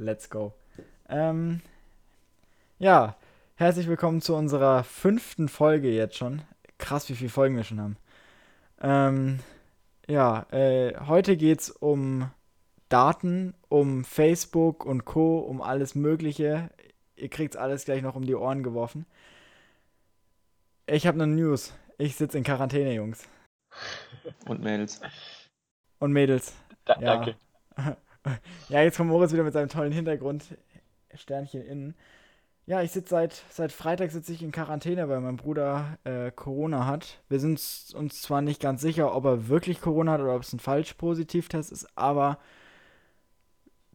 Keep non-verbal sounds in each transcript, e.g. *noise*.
Let's go. Ähm, ja, herzlich willkommen zu unserer fünften Folge jetzt schon. Krass, wie viele Folgen wir schon haben. Ähm, ja, äh, heute geht's um Daten, um Facebook und Co., um alles Mögliche. Ihr kriegt's alles gleich noch um die Ohren geworfen. Ich habe eine News. Ich sitze in Quarantäne, Jungs. Und Mädels. Und Mädels. Da, Ja. Danke. *laughs* Ja, jetzt kommt Moritz wieder mit seinem tollen Hintergrund. Sternchen innen. Ja, ich sitze seit, seit Freitag sitze ich in Quarantäne, weil mein Bruder äh, Corona hat. Wir sind uns zwar nicht ganz sicher, ob er wirklich Corona hat oder ob es ein Falsch-Positivtest ist, aber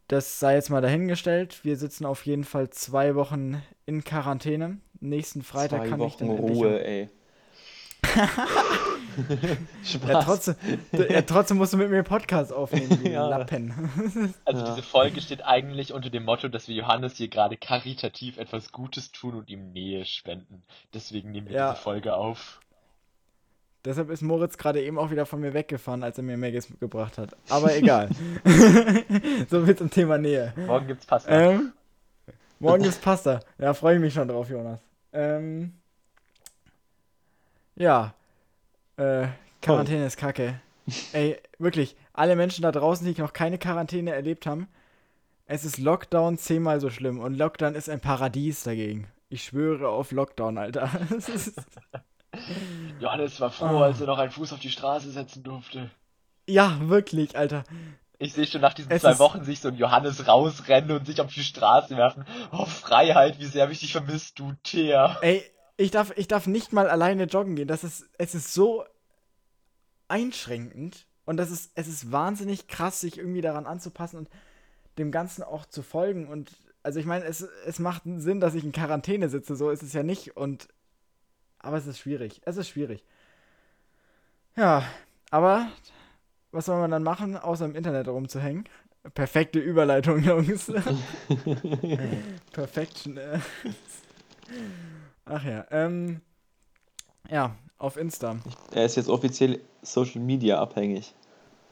das sei jetzt mal dahingestellt. Wir sitzen auf jeden Fall zwei Wochen in Quarantäne. Nächsten Freitag Zwei kann ich Wochen dann endlich Ruhe, ey. *laughs* *laughs* Ja, Spaß. trotzdem, ja, trotzdem musst du mit mir einen Podcast aufnehmen, *laughs* du Ja. Lappen. Also Ja. diese Folge steht eigentlich unter dem Motto, dass wir Johannes hier gerade karitativ etwas Gutes tun und ihm Nähe spenden. Deswegen nehmen wir Ja. diese Folge auf. Deshalb ist Moritz gerade eben auch wieder von mir weggefahren, als er mir Maggis gebracht hat. Aber *laughs* egal. so viel zum Thema Nähe. Morgen gibt's Pasta. Ähm, morgen gibt's Pasta. Ja, freue ich mich schon drauf, Jonas. Ähm, ja. Äh, Quarantäne ist kacke. Ey, wirklich, alle Menschen da draußen, die noch keine Quarantäne erlebt haben, es ist Lockdown zehnmal so schlimm. Und Lockdown ist ein Paradies dagegen. Ich schwöre auf Lockdown, Alter. *laughs* Johannes war froh, Ah. als er noch einen Fuß auf die Straße setzen durfte. ja, wirklich, Alter. Ich sehe schon nach diesen Es zwei Wochen sich so ein Johannes rausrennen und sich auf die Straße werfen. Oh, Freiheit, wie sehr hab ich dich vermisst, du Teer. Ey, ich darf, ich darf nicht mal alleine joggen gehen. Das ist, es ist so einschränkend und das ist, es ist wahnsinnig krass, sich irgendwie daran anzupassen und dem Ganzen auch zu folgen. Und also ich meine, es, es macht Sinn, dass ich in Quarantäne sitze, so ist es ja nicht. Und aber es ist schwierig. Es ist schwierig. Ja, aber was soll man dann machen, außer im Internet rumzuhängen? Perfekte Überleitung, Jungs. *laughs* *laughs* Perfection. Ach ja, ähm. Ja, auf Insta Er ist jetzt offiziell Social Media abhängig.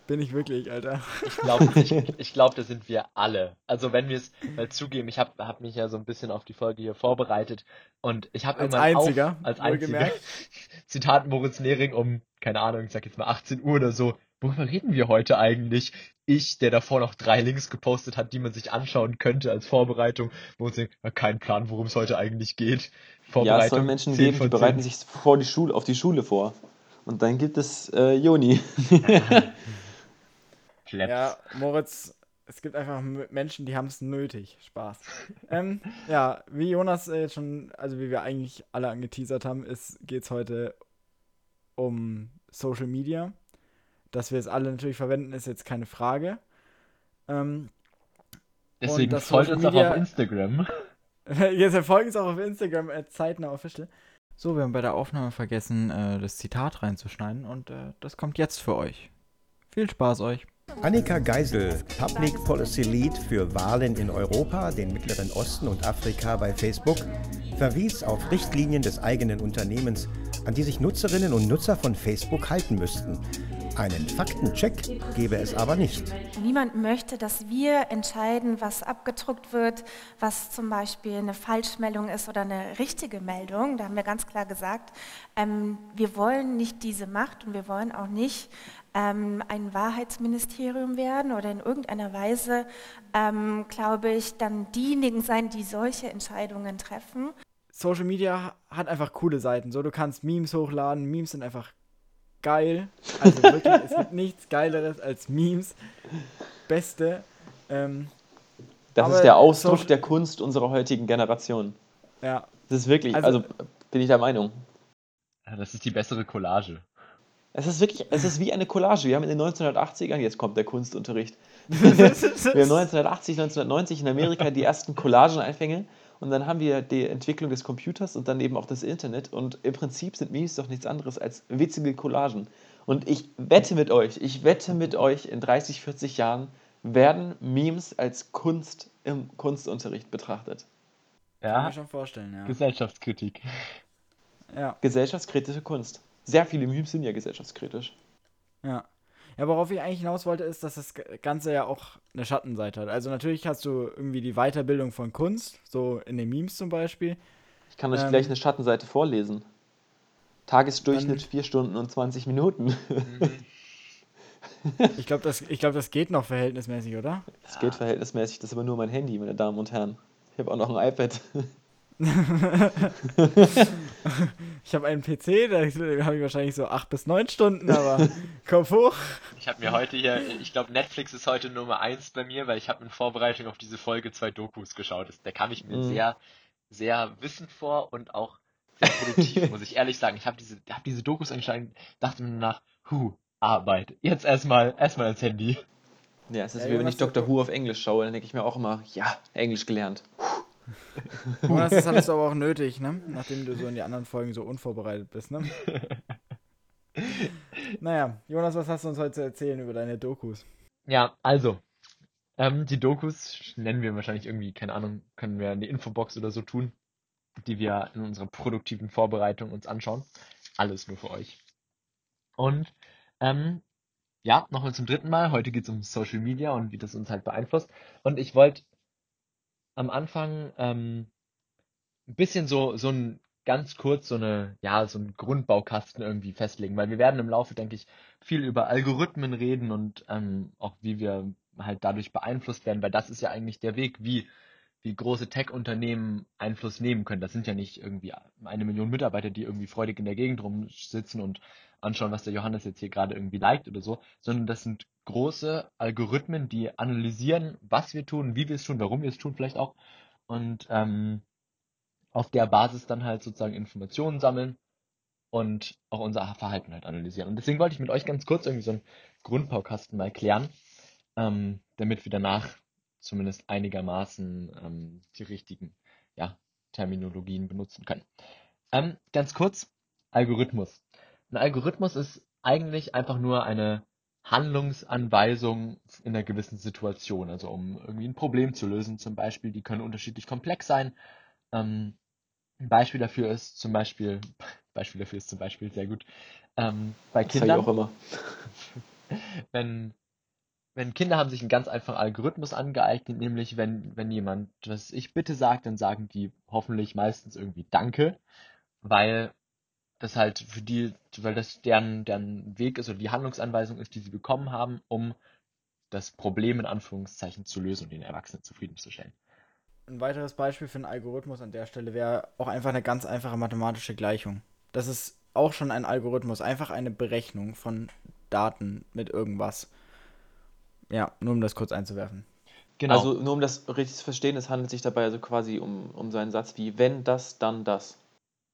bin ich wirklich, Alter. Ich glaube, ich, *laughs* ich glaub, da sind wir alle. Also wenn wir es mal zugeben, ich habe hab mich ja so ein bisschen auf die Folge hier vorbereitet und ich habe Als irgendwann einziger, auf, als einziger, wohlgemerkt. *laughs* Zitat Moritz Nehring um, keine Ahnung, ich sag jetzt mal 18 Uhr oder so, worüber reden wir heute eigentlich? Ich, der davor noch drei Links gepostet hat, die man sich anschauen könnte als Vorbereitung, wo ich denke, kein Plan, worum es heute eigentlich geht. Ja, es soll Menschen 10 geben, die von 10. bereiten sich vor die Schule, auf die Schule vor. Und dann gibt es äh, Joni. *laughs* Ja, Moritz, es gibt einfach Menschen, die haben es nötig. Spaß. ähm, ja, wie Jonas äh, schon, also wie wir eigentlich alle angeteasert haben, geht es heute um Social Media. Dass wir es alle natürlich verwenden, ist jetzt keine Frage. Ähm, Deswegen das *laughs* folgt uns auch auf Instagram. Jetzt erfolgt es auch auf Instagram, äh, zeitnah official. So, wir haben bei der Aufnahme vergessen, äh, das Zitat reinzuschneiden und äh, das kommt jetzt für euch. Viel Spaß euch. Annika Geisel, Public Policy Lead für Wahlen in Europa, den Mittleren Osten und Afrika bei Facebook, verwies auf Richtlinien des eigenen Unternehmens, an die sich Nutzerinnen und Nutzer von Facebook halten müssten. Einen Faktencheck gebe es aber nicht. Niemand möchte, dass wir entscheiden, was abgedruckt wird, was zum Beispiel eine Falschmeldung ist oder eine richtige Meldung. Da haben wir ganz klar gesagt, ähm, wir wollen nicht diese Macht und wir wollen auch nicht ähm, ein Wahrheitsministerium werden oder in irgendeiner Weise, ähm, glaube ich, dann diejenigen sein, die solche Entscheidungen treffen. Social Media hat einfach coole Seiten. So, du kannst Memes hochladen. Memes sind einfach geil. Also wirklich, es gibt nichts Geileres als Memes. Beste. Ähm, Das ist der Ausdruck Social- der Kunst unserer heutigen Generation. ja, Das ist wirklich, Also- also, bin ich der Meinung. Das ist die bessere Collage. Es ist wirklich, es ist wie eine Collage. Wir haben in den 1980ern, jetzt kommt der Kunstunterricht. *laughs* Wir haben 1980, 1990 in Amerika die ersten Collagen-Einfänge und dann haben wir die Entwicklung des Computers und dann eben auch das Internet und im Prinzip sind Memes doch nichts anderes als witzige Collagen. Und ich wette mit euch, ich wette mit euch, in 30, 40 Jahren werden Memes als Kunst im Kunstunterricht betrachtet. kann Ja, mir schon vorstellen, ja. Gesellschaftskritik. Ja, Gesellschaftskritische Kunst. Sehr viele Memes sind ja gesellschaftskritisch. ja. Ja, worauf ich eigentlich hinaus wollte, ist, dass das Ganze ja auch eine Schattenseite hat. Also natürlich hast du irgendwie die Weiterbildung von Kunst, so in den Memes zum Beispiel. Ich kann euch Ähm, gleich eine Schattenseite vorlesen. Tagesdurchschnitt Dann- 4 Stunden und 20 Minuten. *laughs* Ich glaube, das, ich glaub, das geht noch verhältnismäßig, oder? Das geht verhältnismäßig, das ist aber nur mein Handy, meine Damen und Herren. Ich habe auch noch ein iPad. *laughs* *laughs* Ich habe einen PC, da habe ich wahrscheinlich so acht bis neun Stunden, aber *laughs* Kopf hoch. Ich habe mir heute hier, ich glaube Netflix ist heute Nummer eins bei mir, weil ich habe in Vorbereitung auf diese Folge zwei Dokus geschaut. Da kam ich mir Mhm. sehr, sehr wissend vor und auch sehr produktiv, *laughs* muss ich ehrlich sagen. Ich habe diese, hab diese Dokus anscheinend, dachte mir nach, huh, Arbeit. Jetzt erstmal, erstmal ans Handy. Ja, es ist Ja, wie wenn ich Dr. Who auf Englisch schaue, dann denke ich mir auch immer, ja, Englisch gelernt. *laughs* Jonas, das hattest du aber auch nötig, ne? Nachdem du so in die anderen Folgen so unvorbereitet bist, ne? Naja, Jonas, was hast du uns heute zu erzählen über deine Dokus? Ja, also, ähm, die Dokus nennen wir wahrscheinlich irgendwie, keine Ahnung, können wir in die Infobox oder so tun, die wir in unserer produktiven Vorbereitung uns anschauen. Alles nur für euch. Und ähm, ja, nochmal zum dritten Mal. Heute geht es um Social Media und wie das uns halt beeinflusst. Und ich wollte am Anfang ähm, ein bisschen so, so ein ganz kurz so eine, ja, so ein Grundbaukasten irgendwie festlegen, weil wir werden im Laufe, denke ich, viel über Algorithmen reden und ähm, auch wie wir halt dadurch beeinflusst werden, weil das ist ja eigentlich der Weg, wie, wie große Tech-Unternehmen Einfluss nehmen können. Das sind ja nicht irgendwie eine Million Mitarbeiter, die irgendwie freudig in der Gegend rumsitzen und anschauen, was der Johannes jetzt hier gerade irgendwie liked oder so, sondern das sind große Algorithmen, die analysieren, was wir tun, wie wir es tun, warum wir es tun vielleicht auch und ähm, auf der Basis dann halt sozusagen Informationen sammeln und auch unser Verhalten halt analysieren. Und deswegen wollte ich mit euch ganz kurz irgendwie so einen Grundbaukasten mal klären, ähm, damit wir danach zumindest einigermaßen ähm, die richtigen ja, Terminologien benutzen können. Ähm, ganz kurz, Algorithmus. Ein Algorithmus ist eigentlich einfach nur eine Handlungsanweisung in einer gewissen Situation, also um irgendwie ein Problem zu lösen zum Beispiel. Die können unterschiedlich komplex sein. Ähm, ein Beispiel dafür ist zum Beispiel, *laughs* Beispiel dafür ist zum Beispiel sehr gut, ähm, bei Das sage ich auch Kindern, immer. *laughs* wenn, wenn Kinder haben sich einen ganz einfachen Algorithmus angeeignet, nämlich wenn, wenn jemand, was ich bitte sagt, dann sagen die hoffentlich meistens irgendwie Danke, weil das halt für die, weil das deren, deren Weg ist oder die Handlungsanweisung ist, die sie bekommen haben, um das Problem in Anführungszeichen zu lösen und den Erwachsenen zufriedenzustellen. Ein weiteres Beispiel für einen Algorithmus an der Stelle wäre auch einfach eine ganz einfache mathematische Gleichung. Das ist auch schon ein Algorithmus, einfach eine Berechnung von Daten mit irgendwas. Ja, nur um das kurz einzuwerfen. Genau. Also nur um das richtig zu verstehen, es handelt sich dabei also quasi um, um so einen Satz wie wenn das, dann das.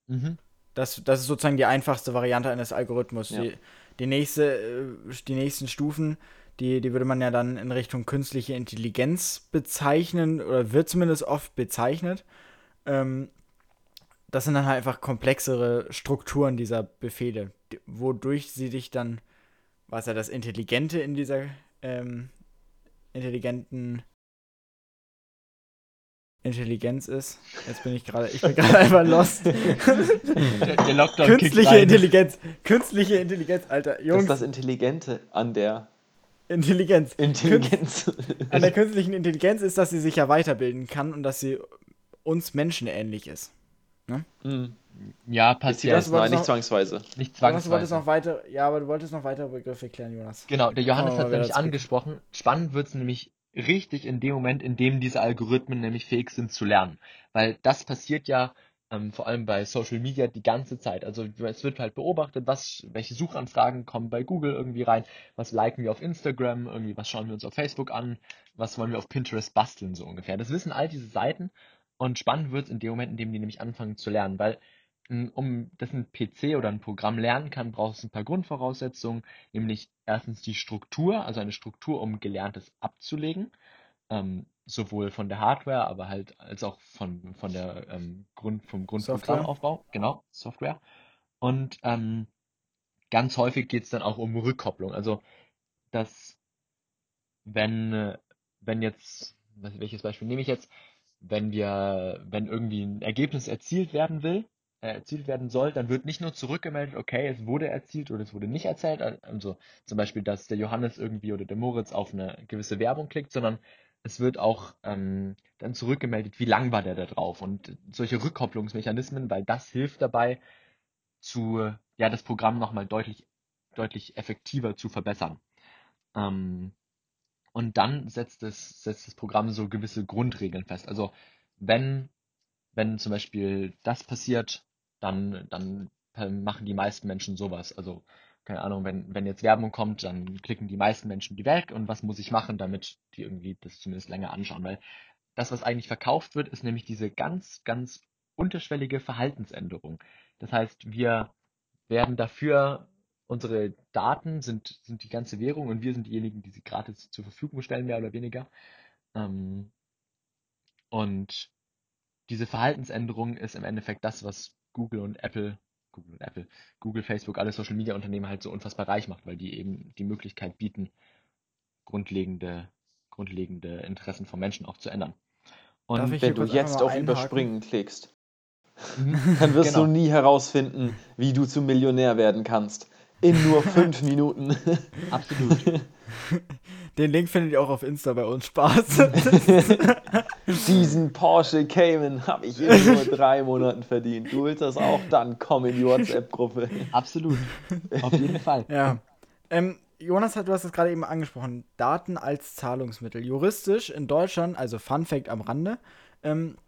mhm. Das, das ist sozusagen die einfachste Variante eines Algorithmus. Ja. Die, die, nächste, äh, die nächsten Stufen, die, die würde man ja dann in Richtung künstliche Intelligenz bezeichnen oder wird zumindest oft bezeichnet. Ähm, das sind dann halt einfach komplexere Strukturen dieser Befehle, wodurch sie dich dann, was ja das Intelligente in dieser ähm, intelligenten Intelligenz ist. Jetzt bin ich gerade, ich bin *laughs* gerade einfach lost. der, der Lockdown Künstliche. Intelligenz. Künstliche Intelligenz, Alter. Das Jungs, ist das Intelligente an der Intelligenz. Intelligenz. An der künstlichen Intelligenz ist, dass sie sich ja weiterbilden kann und dass sie uns Menschen ähnlich ist. Hm. Ja, Jetzt passiert. das das, wolltest nein, noch- nicht zwangsweise. Nicht Jonas, du wolltest zwangsweise. noch weiter, ja, aber du wolltest noch weitere Begriffe klären, Jonas. Genau, der Johannes Oh, hat wer nämlich das angesprochen. Spannend wird's nämlich richtig in dem Moment, in dem diese Algorithmen nämlich fähig sind zu lernen. Weil das passiert ja ähm, vor allem bei Social Media die ganze Zeit. Also es wird halt beobachtet, was, welche Suchanfragen kommen bei Google irgendwie rein, was liken wir auf Instagram, irgendwie, was schauen wir uns auf Facebook an, was wollen wir auf Pinterest basteln, so ungefähr. Das wissen all diese Seiten und spannend wird's in dem Moment, in dem die nämlich anfangen zu lernen, weil um das ein PC oder ein Programm lernen kann, braucht es ein paar Grundvoraussetzungen, nämlich erstens die Struktur, also eine Struktur, um Gelerntes abzulegen, ähm, sowohl von der Hardware, aber halt als auch von, von der ähm, Grund, vom Grundprogrammaufbau, genau, Software. Und ähm, ganz häufig geht es dann auch um Rückkopplung, also dass wenn, wenn jetzt, welches Beispiel nehme ich jetzt, wenn wir, wenn irgendwie ein Ergebnis erzielt werden will, erzielt werden soll, dann wird nicht nur zurückgemeldet, okay, es wurde erzielt oder es wurde nicht erzählt, also zum Beispiel, dass der Johannes irgendwie oder der Moritz auf eine gewisse Werbung klickt, sondern es wird auch ähm, dann zurückgemeldet, wie lang war der da drauf und solche Rückkopplungsmechanismen, weil das hilft dabei, zu, ja, das Programm nochmal deutlich, deutlich effektiver zu verbessern. Ähm, und dann setzt das, setzt das Programm so gewisse Grundregeln fest. Also wenn, wenn zum Beispiel das passiert, dann, dann machen die meisten Menschen sowas. Also, keine Ahnung, wenn, wenn jetzt Werbung kommt, dann klicken die meisten Menschen die weg und was muss ich machen, damit die irgendwie das zumindest länger anschauen? Weil das, was eigentlich verkauft wird, ist nämlich diese ganz, ganz unterschwellige Verhaltensänderung. Das heißt, wir werden dafür, unsere Daten sind, sind die ganze Währung und wir sind diejenigen, die sie gratis zur Verfügung stellen, mehr oder weniger. Ähm, und diese Verhaltensänderung ist im Endeffekt das, was Google und Apple, Google und Apple, Google, Facebook, alle Social Media Unternehmen halt so unfassbar reich macht, weil die eben die Möglichkeit bieten, grundlegende, grundlegende Interessen von Menschen auch zu ändern. Und wenn du jetzt auf einhaken? Überspringen klickst, mhm. *laughs* dann wirst genau. du nie herausfinden, wie du zum Millionär werden kannst. In nur *laughs* fünf Minuten. Absolut. *laughs* Den Link findet ihr auch auf Insta bei uns. Spaß. *laughs* Diesen Porsche Cayman habe ich in nur *laughs* drei Monaten verdient. Du willst das auch? Dann komm in die WhatsApp-Gruppe. Absolut. Auf jeden *laughs* Fall. Ja. Ähm, Jonas, du hast es gerade eben angesprochen. Daten als Zahlungsmittel. Juristisch in Deutschland, also Fun Fact am Rande, ähm,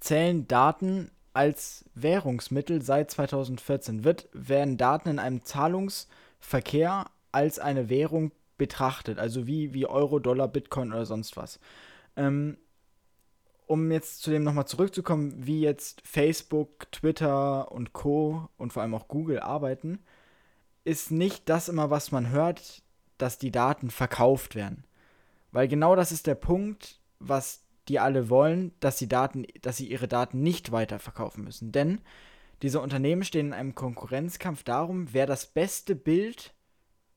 zählen Daten als Währungsmittel seit 2014. Wird, werden Daten in einem Zahlungsverkehr als eine Währung betrachtet, also wie, wie Euro, Dollar, Bitcoin oder sonst was. Ähm, um jetzt zu dem nochmal zurückzukommen, wie jetzt Facebook, Twitter und Co. und vor allem auch Google arbeiten, ist nicht das immer, was man hört, dass die Daten verkauft werden. Weil genau das ist der Punkt, was die alle wollen, dass sie Daten, dass sie ihre Daten nicht weiterverkaufen müssen. Denn diese Unternehmen stehen in einem Konkurrenzkampf darum, wer das beste Bild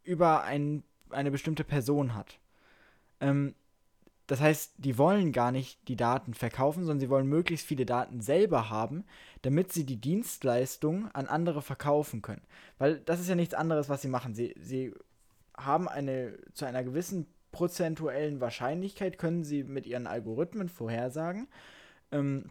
über einen eine bestimmte Person hat. Ähm, das heißt, die wollen gar nicht die Daten verkaufen, sondern sie wollen möglichst viele Daten selber haben, damit sie die Dienstleistung an andere verkaufen können. Weil das ist ja nichts anderes, was sie machen. Sie, sie haben eine zu einer gewissen prozentuellen Wahrscheinlichkeit, können sie mit ihren Algorithmen vorhersagen, ähm,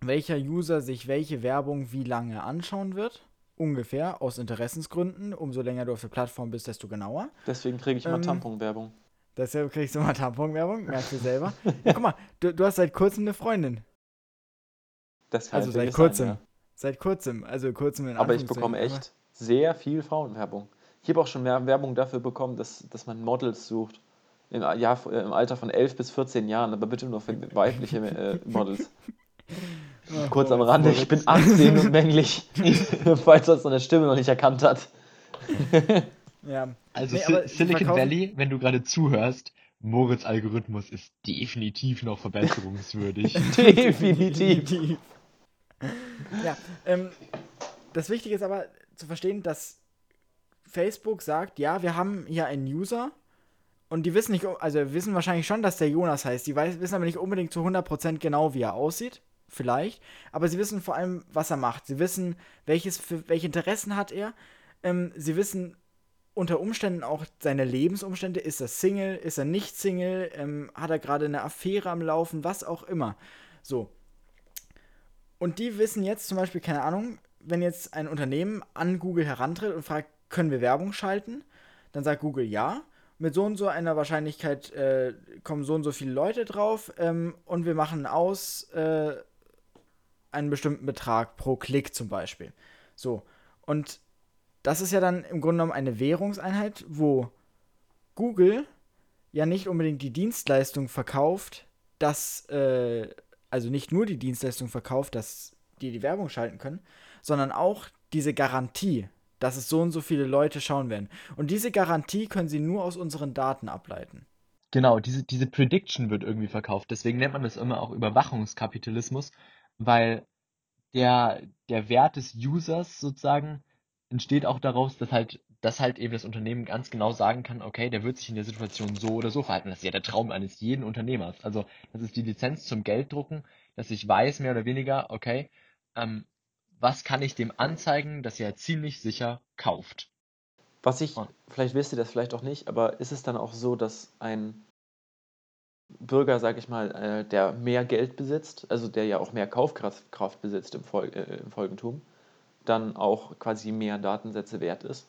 welcher User sich welche Werbung wie lange anschauen wird ungefähr, aus Interessensgründen. Umso länger du auf der Plattform bist, desto genauer. Deswegen kriege ich immer ähm, Tamponwerbung. Deshalb kriegst du immer Tamponwerbung, merkst du selber. ja, *laughs* guck mal, du, du hast seit kurzem eine Freundin. Das kann also seit kurzem. Sein, ja. Seit kurzem, also kurzem in Aber ich bekomme echt sehr viel Frauenwerbung. Ich habe auch schon mehr Werbung dafür bekommen, dass, dass man Models sucht. Im, Jahr, im Alter von 11 bis 14 Jahren, aber bitte nur für weibliche äh, Models. *laughs* Kurz am Rande, ich bin 18 und männlich, *laughs* falls das seine Stimme noch nicht erkannt hat. *laughs* ja. Also nee, Silicon Valley, wenn du gerade zuhörst, Moritz Algorithmus ist definitiv noch verbesserungswürdig. *laughs* definitiv. ja, ähm, das Wichtige ist aber zu verstehen, dass Facebook sagt, ja, wir haben hier einen User und die wissen nicht, also wissen wahrscheinlich schon, dass der Jonas heißt. Die weiß, wissen aber nicht unbedingt zu 100% genau, wie er aussieht vielleicht, aber sie wissen vor allem, was er macht. Sie wissen, welches, für, welche Interessen hat er. Ähm, sie wissen unter Umständen auch seine Lebensumstände. Ist er Single? Ist er nicht Single? Ähm, hat er gerade eine Affäre am Laufen? Was auch immer. So. Und die wissen jetzt zum Beispiel, keine Ahnung, wenn jetzt ein Unternehmen an Google herantritt und fragt, können wir Werbung schalten? Dann sagt Google ja. Mit so und so einer Wahrscheinlichkeit äh, kommen so und so viele Leute drauf ähm, und wir machen aus, äh, einen bestimmten Betrag pro Klick zum Beispiel. So. Und das ist ja dann im Grunde genommen eine Währungseinheit, wo Google ja nicht unbedingt die Dienstleistung verkauft, dass, äh, also nicht nur die Dienstleistung verkauft, dass die die Werbung schalten können, sondern auch diese Garantie, dass es so und so viele Leute schauen werden. Und diese Garantie können sie nur aus unseren Daten ableiten. Genau, diese, diese Prediction wird irgendwie verkauft. Deswegen nennt man das immer auch Überwachungskapitalismus, weil der, der Wert des Users sozusagen entsteht auch daraus, dass halt, dass halt eben das Unternehmen ganz genau sagen kann, okay, der wird sich in der Situation so oder so verhalten. Das ist ja der Traum eines jeden Unternehmers. Also, das ist die Lizenz zum Gelddrucken, dass ich weiß, mehr oder weniger, okay, ähm, was kann ich dem anzeigen, dass er ziemlich sicher kauft. Was ich, vielleicht wisst ihr das vielleicht auch nicht, aber ist es dann auch so, dass ein Bürger, sag ich mal, äh, der mehr Geld besitzt, also der ja auch mehr Kaufkraft Kraft besitzt im, Fol äh, im Folgentum, dann auch quasi mehr Datensätze wert ist?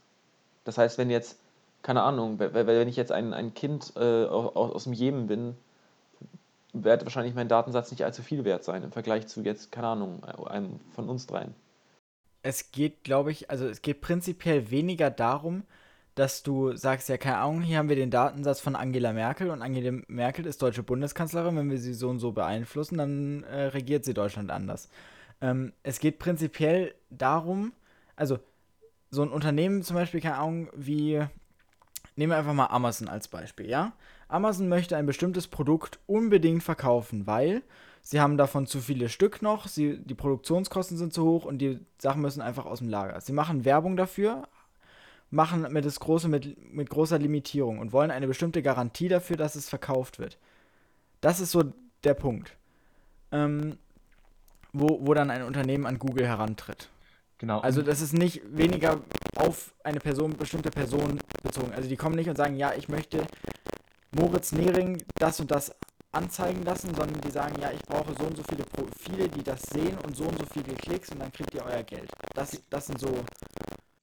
Das heißt, wenn jetzt, keine Ahnung, we- we- wenn ich jetzt ein, ein Kind äh, aus, aus dem Jemen bin, wird wahrscheinlich mein Datensatz nicht allzu viel wert sein im Vergleich zu jetzt, keine Ahnung, einem von uns dreien. Es geht, glaube ich, also es geht prinzipiell weniger darum, dass du sagst, ja, keine Ahnung, hier haben wir den Datensatz von Angela Merkel und Angela Merkel ist deutsche Bundeskanzlerin. Wenn wir sie so und so beeinflussen, dann äh, regiert sie Deutschland anders. Ähm, es geht prinzipiell darum, also so ein Unternehmen zum Beispiel, keine Ahnung, wie, nehmen wir einfach mal Amazon als Beispiel, ja? Amazon möchte ein bestimmtes Produkt unbedingt verkaufen, weil sie haben davon zu viele Stück noch, sie, die Produktionskosten sind zu hoch und die Sachen müssen einfach aus dem Lager. Sie machen Werbung dafür, machen mit, das große, mit, mit großer Limitierung und wollen eine bestimmte Garantie dafür, dass es verkauft wird. Das ist so der Punkt. Ähm, wo, wo dann ein Unternehmen an Google herantritt. Genau. Also das ist nicht weniger auf eine Person, bestimmte Person bezogen. Also die kommen nicht und sagen, ja, ich möchte Moritz Nehring das und das anzeigen lassen, sondern die sagen, ja, ich brauche so und so viele Profile, die das sehen und so und so viele Klicks und dann kriegt ihr euer Geld. Das, das sind so.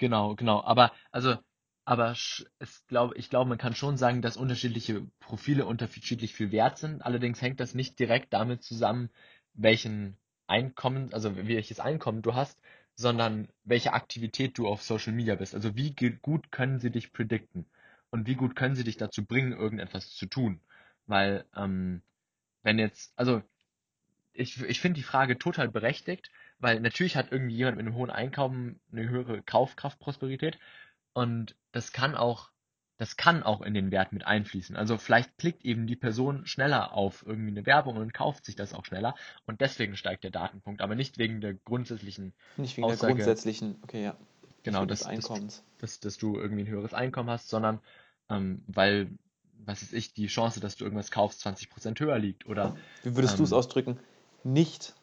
Genau, genau. Aber also, aber es glaub, ich glaube, man kann schon sagen, dass unterschiedliche Profile unterschiedlich viel wert sind. Allerdings hängt das nicht direkt damit zusammen, welchen Einkommen, also welches Einkommen du hast, sondern welche Aktivität du auf Social Media bist. Also wie gut können sie dich predikten und wie gut können sie dich dazu bringen, irgendetwas zu tun. Weil, ähm, wenn jetzt, also ich, ich finde die Frage total berechtigt, weil natürlich hat irgendwie jemand mit einem hohen Einkommen eine höhere Kaufkraft, Prosperität und das kann auch, das kann auch in den Wert mit einfließen. Also vielleicht klickt eben die Person schneller auf irgendwie eine Werbung und kauft sich das auch schneller und deswegen steigt der Datenpunkt, aber nicht wegen der grundsätzlichen, Nicht wegen Aussage- der grundsätzlichen, okay, ja. genau, des, Einkommens. dass, dass du irgendwie ein höheres Einkommen hast, sondern ähm, weil, was weiß ich, die Chance, dass du irgendwas kaufst, 20% höher liegt oder Wie würdest du es Ähm, ausdrücken? Nicht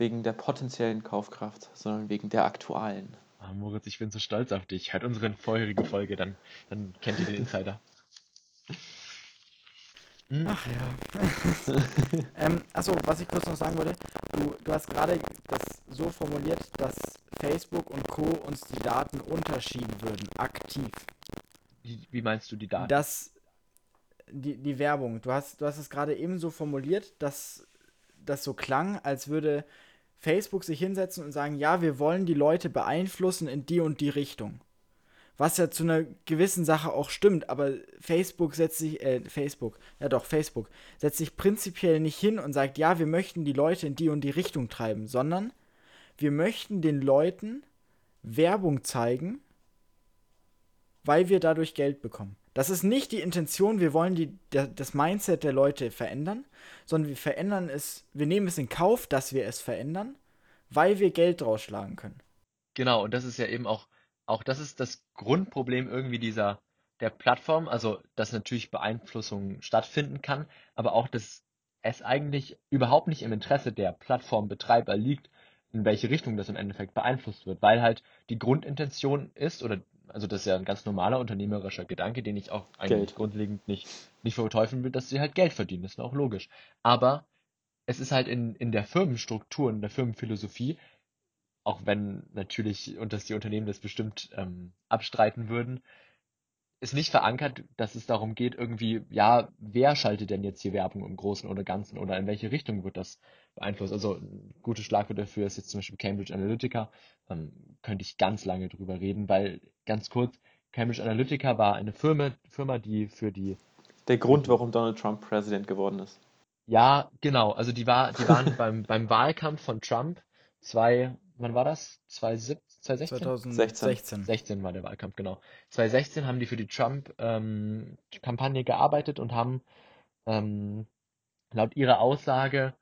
wegen der potenziellen Kaufkraft, sondern wegen der aktuellen. Ah, Moritz, ich bin so stolz auf dich. Hört unsere vorherige Folge, dann, dann kennt ihr den Insider. Hm, Ach ja. *laughs* ähm, achso, was ich kurz noch sagen wollte, du, du hast gerade das so formuliert, dass Facebook und Co. uns die Daten unterschieben würden, aktiv. wie, wie meinst du die Daten? dass die, die Werbung, du hast, du hast es gerade eben so formuliert, dass das so klang, als würde Facebook sich hinsetzen und sagen, ja, wir wollen die Leute beeinflussen in die und die Richtung. Was ja zu einer gewissen Sache auch stimmt, aber Facebook setzt sich, äh, Facebook, ja doch, Facebook, setzt sich prinzipiell nicht hin und sagt, ja, wir möchten die Leute in die und die Richtung treiben, sondern wir möchten den Leuten Werbung zeigen, weil wir dadurch Geld bekommen. Das ist nicht die Intention, wir wollen die, das Mindset der Leute verändern, sondern wir verändern es, wir nehmen es in Kauf, dass wir es verändern, weil wir Geld draus schlagen können. Genau, und das ist ja eben auch, auch das ist das Grundproblem irgendwie dieser, der Plattform, also dass natürlich Beeinflussung stattfinden kann, aber auch, dass es eigentlich überhaupt nicht im Interesse der Plattformbetreiber liegt, in welche Richtung das im Endeffekt beeinflusst wird, weil halt die Grundintention ist, oder also das ist ja ein ganz normaler unternehmerischer Gedanke, den ich auch eigentlich Geld. grundlegend nicht, nicht verteufeln will, dass sie halt Geld verdienen, ist auch logisch. Aber es ist halt in, in der Firmenstruktur, in der Firmenphilosophie, auch wenn natürlich und dass die Unternehmen das bestimmt ähm, abstreiten würden, ist nicht verankert, dass es darum geht, irgendwie, ja, wer schaltet denn jetzt hier Werbung im Großen oder Ganzen oder in welche Richtung wird das beeinflusst? Also ein gutes Schlagwort dafür ist jetzt zum Beispiel Cambridge Analytica. Ähm, könnte ich ganz lange drüber reden, weil ganz kurz, Cambridge Analytica war eine Firma, Firma, die für die Der Grund, warum Donald Trump Präsident geworden ist. Ja, genau. Also die war, die waren *laughs* beim, beim Wahlkampf von Trump zwei, wann war das? 2017, 2016? 2016. 16 war der Wahlkampf, genau. 2016 haben die für die Trump-Kampagne gearbeitet und haben ähm, laut ihrer Aussage,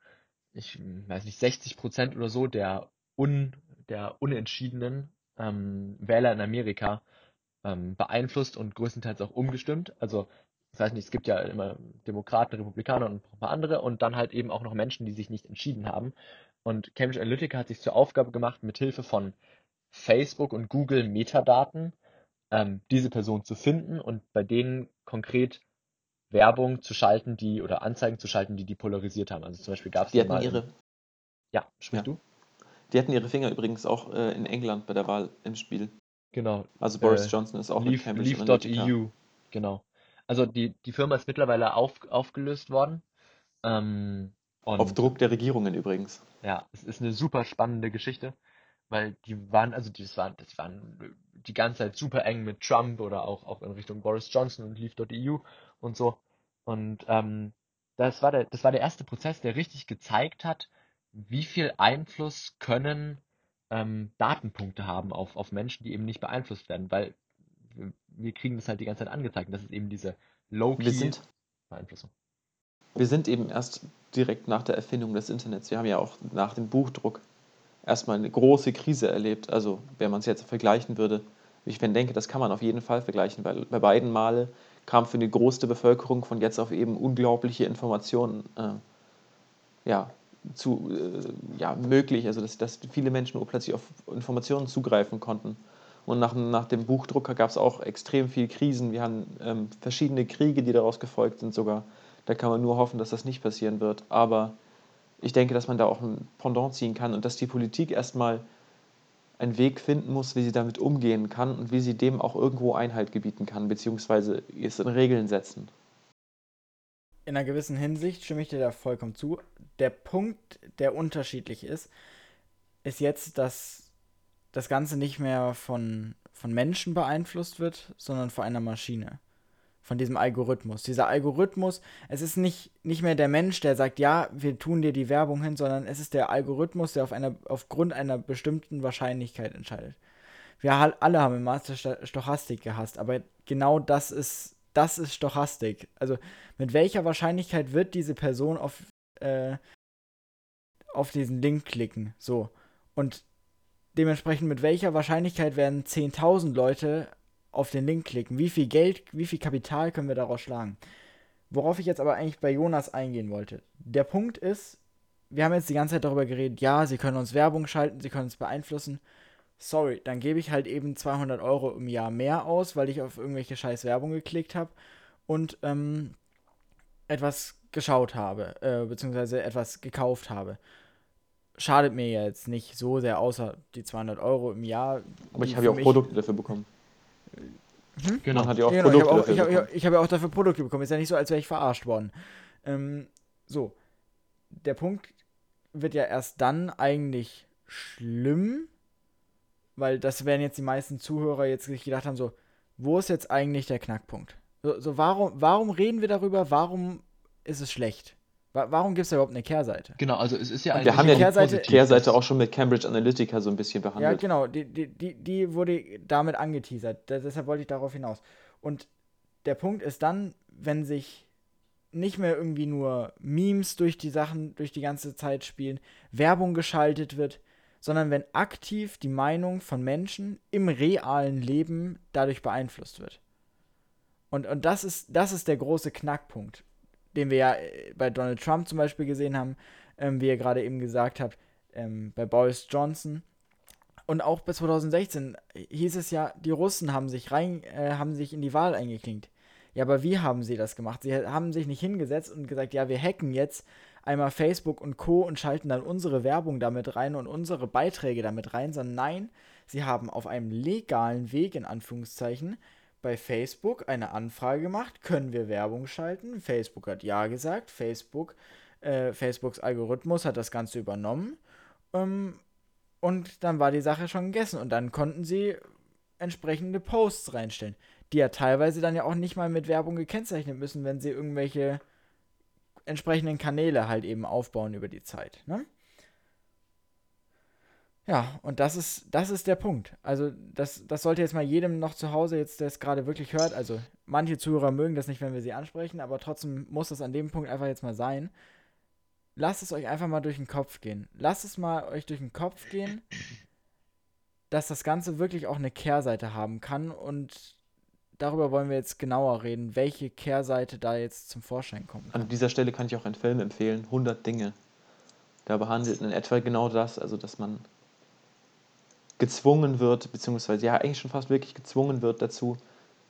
ich weiß nicht, 60 Prozent oder so der, un, der unentschiedenen ähm, Wähler in Amerika ähm, beeinflusst und größtenteils auch umgestimmt. Also das heißt nicht, es gibt ja immer Demokraten, Republikaner und ein paar andere und dann halt eben auch noch Menschen, die sich nicht entschieden haben. Und Cambridge Analytica hat sich zur Aufgabe gemacht, mit Hilfe von Facebook und Google Metadaten ähm, diese Person zu finden und bei denen konkret Werbung zu schalten, die oder Anzeigen zu schalten, die die polarisiert haben. Also zum Beispiel gab es Die hatten ihre, ja, sprich Ja. du? die hatten ihre Finger übrigens auch äh, in England bei der Wahl im Spiel. Genau. Also Boris Äh, Johnson ist auch mit Leaf- Cambridge Analytica. Leaf.eu, genau. Also die, die Firma ist mittlerweile auf, aufgelöst worden. Ähm, Auf Druck der Regierungen übrigens. Ja, es ist eine super spannende Geschichte, weil die waren, also die, das waren, das waren die ganze Zeit super eng mit Trump oder auch, auch in Richtung Boris Johnson und Leave.eu und so. Und ähm, das war der, das war der erste Prozess, der richtig gezeigt hat, wie viel Einfluss können ähm, Datenpunkte haben auf, auf Menschen, die eben nicht beeinflusst werden, weil wir, wir kriegen das halt die ganze Zeit angezeigt. und Das ist eben diese Wir Low-Key sind, Beeinflussung. wir sind eben erst direkt nach der Erfindung des Internets. Wir haben ja auch nach dem Buchdruck erstmal eine große Krise erlebt. Also, wenn man es jetzt vergleichen würde, ich denke, das kann man auf jeden Fall vergleichen, weil bei beiden Male kam für die große Bevölkerung von jetzt auf eben unglaubliche Informationen äh, ja, zu, äh, ja, möglich. Also, dass, dass viele Menschen plötzlich auf Informationen zugreifen konnten. Und nach, nach dem Buchdrucker gab es auch extrem viele Krisen. Wir haben ähm, verschiedene Kriege, die daraus gefolgt sind sogar. Da kann man nur hoffen, dass das nicht passieren wird. Aber ich denke, dass man da auch ein Pendant ziehen kann und dass die Politik erstmal einen Weg finden muss, wie sie damit umgehen kann und wie sie dem auch irgendwo Einhalt gebieten kann, beziehungsweise es in Regeln setzen. in einer gewissen Hinsicht stimme ich dir da vollkommen zu. Der Punkt, der unterschiedlich ist, ist jetzt, dass das Ganze nicht mehr von, von Menschen beeinflusst wird, sondern von einer Maschine. Von diesem Algorithmus. Dieser Algorithmus, es ist nicht, nicht mehr der Mensch, der sagt, ja, wir tun dir die Werbung hin, sondern es ist der Algorithmus, der auf einer, aufgrund einer bestimmten Wahrscheinlichkeit entscheidet. Wir alle haben im Master Sto- Stochastik gehasst, aber genau das ist, das ist Stochastik. Also mit welcher Wahrscheinlichkeit wird diese Person auf, äh, auf diesen Link klicken? So. Und dementsprechend mit welcher Wahrscheinlichkeit werden 10.000 Leute auf den Link klicken? Wie viel Geld, wie viel Kapital können wir daraus schlagen? Worauf ich jetzt aber eigentlich bei Jonas eingehen wollte. Der Punkt ist, wir haben jetzt die ganze Zeit darüber geredet, ja, sie können uns Werbung schalten, sie können uns beeinflussen. Sorry, dann gebe ich halt eben 200 Euro im Jahr mehr aus, weil ich auf irgendwelche scheiß Werbung geklickt habe und ähm, etwas geschaut habe, äh, beziehungsweise etwas gekauft habe. Schadet mir jetzt nicht so sehr, außer die 200 Euro im Jahr. Aber ich habe ja auch Produkte dafür bekommen. Genau. Man hat ja auch Genau, ich habe Produkte auch, dafür ich hab, bekommen. ich hab ja auch dafür Produkte bekommen. Ist ja nicht so, als wäre ich verarscht worden. Ähm, so. Der Punkt wird ja erst dann eigentlich schlimm, weil das werden jetzt die meisten Zuhörer jetzt sich gedacht haben, so, wo ist jetzt eigentlich der Knackpunkt? So, so warum, warum reden wir darüber? Warum ist es schlecht? Wa warum gibt es da überhaupt eine Kehrseite? Genau, also es ist ja Und wir eigentlich haben ja die Kehrseite- Kehrseite auch schon mit Cambridge Analytica so ein bisschen Ja, behandelt. genau, die, die, die, die wurde damit angeteasert. Da- Deshalb wollte ich darauf hinaus. Und der Punkt ist dann, wenn sich nicht mehr irgendwie nur Memes durch die Sachen, durch die ganze Zeit spielen, Werbung geschaltet wird, sondern wenn aktiv die Meinung von Menschen im realen Leben dadurch beeinflusst wird. Und, und das, ist, das ist der große Knackpunkt, den wir ja äh, bei Donald Trump zum Beispiel gesehen haben, ähm, wie ihr gerade eben gesagt habt, ähm, bei Boris Johnson. Und auch bis 2016 hieß es ja, die Russen haben sich rein, äh, haben sich in die Wahl eingeklinkt. Ja, aber wie haben sie das gemacht? Sie haben sich nicht hingesetzt und gesagt, ja, wir hacken jetzt einmal Facebook und Co. und schalten dann unsere Werbung damit rein und unsere Beiträge damit rein, sondern nein, sie haben auf einem legalen Weg, in Anführungszeichen, bei Facebook eine Anfrage gemacht, können wir Werbung schalten? Facebook hat ja gesagt, Facebook, äh, Facebooks Algorithmus hat das Ganze übernommen. Ähm, und dann war die Sache schon gegessen und dann konnten sie entsprechende Posts reinstellen, die ja teilweise dann ja auch nicht mal mit Werbung gekennzeichnet müssen, wenn sie irgendwelche entsprechenden Kanäle halt eben aufbauen über die Zeit. Ne? Ja, und das ist, das ist der Punkt. Also, das, das sollte jetzt mal jedem noch zu Hause, jetzt, der es gerade wirklich hört, also manche Zuhörer mögen das nicht, wenn wir sie ansprechen, aber trotzdem muss das an dem Punkt einfach jetzt mal sein. Lasst es euch einfach mal durch den Kopf gehen. Lasst es mal euch durch den Kopf gehen, dass das Ganze wirklich auch eine Kehrseite haben kann und darüber wollen wir jetzt genauer reden, welche Kehrseite da jetzt zum Vorschein kommt. An dieser Stelle kann ich auch einen Film empfehlen, 100 Dinge. Der behandelt in etwa genau das, also dass man gezwungen wird, beziehungsweise ja eigentlich schon fast wirklich gezwungen wird dazu,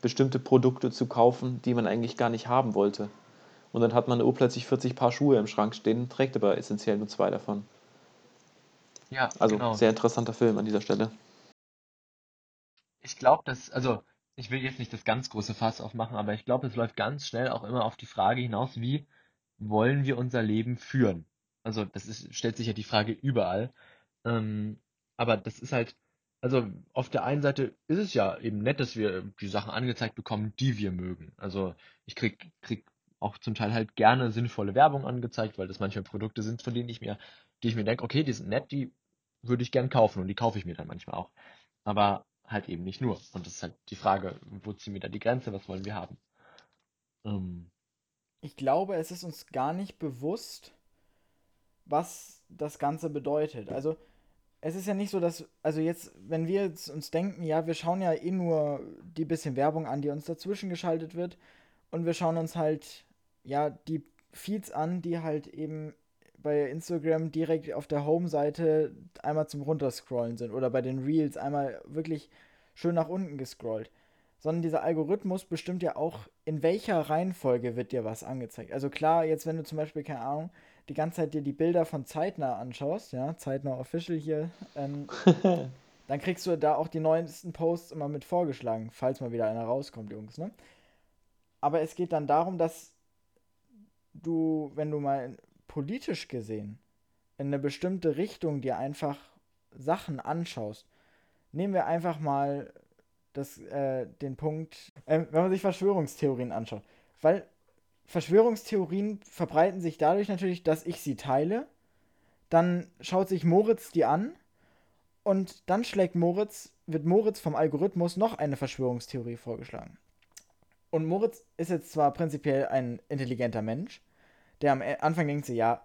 bestimmte Produkte zu kaufen, die man eigentlich gar nicht haben wollte. Und dann hat man urplötzlich 40 Paar Schuhe im Schrank stehen, trägt aber essentiell nur zwei davon. Ja, Also genau. sehr interessanter Film an dieser Stelle. Ich glaube, dass, also ich will jetzt nicht das ganz große Fass aufmachen, aber ich glaube, es läuft ganz schnell auch immer auf die Frage hinaus, wie wollen wir unser Leben führen? Also das ist, stellt sich ja die Frage überall. Ähm, aber das ist halt, also auf der einen Seite ist es ja eben nett, dass wir die Sachen angezeigt bekommen, die wir mögen. Also ich krieg, krieg auch zum Teil halt gerne sinnvolle Werbung angezeigt, weil das manchmal Produkte sind, von denen ich mir, die ich mir denke, okay, die sind nett, die würde ich gern kaufen und die kaufe ich mir dann manchmal auch. Aber halt eben nicht nur. Und das ist halt die Frage, wo ziehen wir da die Grenze, was wollen wir haben? Ähm, Ich glaube, es ist uns gar nicht bewusst, was das Ganze bedeutet. Also es ist ja nicht so, dass, also jetzt, wenn wir jetzt uns denken, ja, wir schauen ja eh nur die bisschen Werbung an, die uns dazwischen geschaltet wird und wir schauen uns halt, ja, die Feeds an, die halt eben bei Instagram direkt auf der Home-Seite einmal zum Runterscrollen sind oder bei den Reels einmal wirklich schön nach unten gescrollt. Sondern dieser Algorithmus bestimmt ja auch, in welcher Reihenfolge wird dir was angezeigt. Also klar, jetzt wenn du zum Beispiel, keine Ahnung, die ganze Zeit dir die Bilder von Zeitnah anschaust, ja, Zeitnah Official hier, ähm, *laughs* dann kriegst du da auch die neuesten Posts immer mit vorgeschlagen, falls mal wieder einer rauskommt, Jungs, ne? Aber es geht dann darum, dass du, wenn du mal politisch gesehen in eine bestimmte Richtung dir einfach Sachen anschaust, nehmen wir einfach mal das, äh, den Punkt, äh, wenn man sich Verschwörungstheorien anschaut. Weil Verschwörungstheorien verbreiten sich dadurch natürlich, dass ich sie teile. Dann schaut sich Moritz die an und dann schlägt Moritz, wird Moritz vom Algorithmus noch eine Verschwörungstheorie vorgeschlagen. Und Moritz ist jetzt zwar prinzipiell ein intelligenter Mensch, der am Anfang denkt so, ja,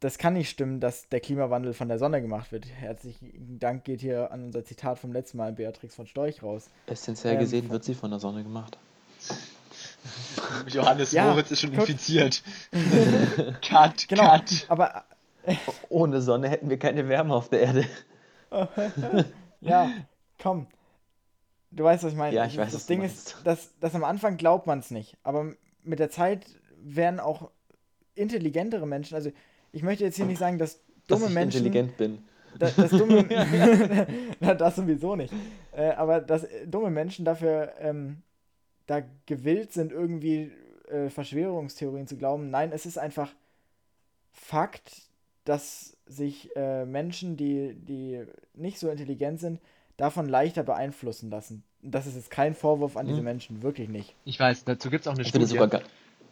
das kann nicht stimmen, dass der Klimawandel von der Sonne gemacht wird. Herzlichen Dank geht hier an unser Zitat vom letzten Mal, Beatrix von Storch, raus. Essentiell Ähm, gesehen wird sie von der Sonne gemacht. *laughs* Johannes Ja, Moritz ist schon guck. infiziert. *laughs* cut, Genau, cut. aber Ohne Sonne hätten wir keine Wärme auf der Erde. *laughs* ja, komm. Du weißt, was ich meine. Ja, ich das, weiß, das was du Ding ist, dass, dass am Anfang glaubt man es nicht. Aber mit der Zeit werden auch intelligentere Menschen, also ich möchte jetzt hier nicht sagen, dass Dass dumme ich Menschen. intelligent bin. Da, das dumme, Na, das sowieso nicht. Äh, aber dass dumme Menschen dafür ähm, da gewillt sind, irgendwie äh, Verschwörungstheorien zu glauben. Nein, es ist einfach Fakt, dass sich äh, Menschen, die, die nicht so intelligent sind, davon leichter beeinflussen lassen. Das ist jetzt kein Vorwurf an diese Mhm. Menschen, wirklich nicht. Ich weiß, dazu gibt es auch eine Ich würde, Studie. sogar, ga-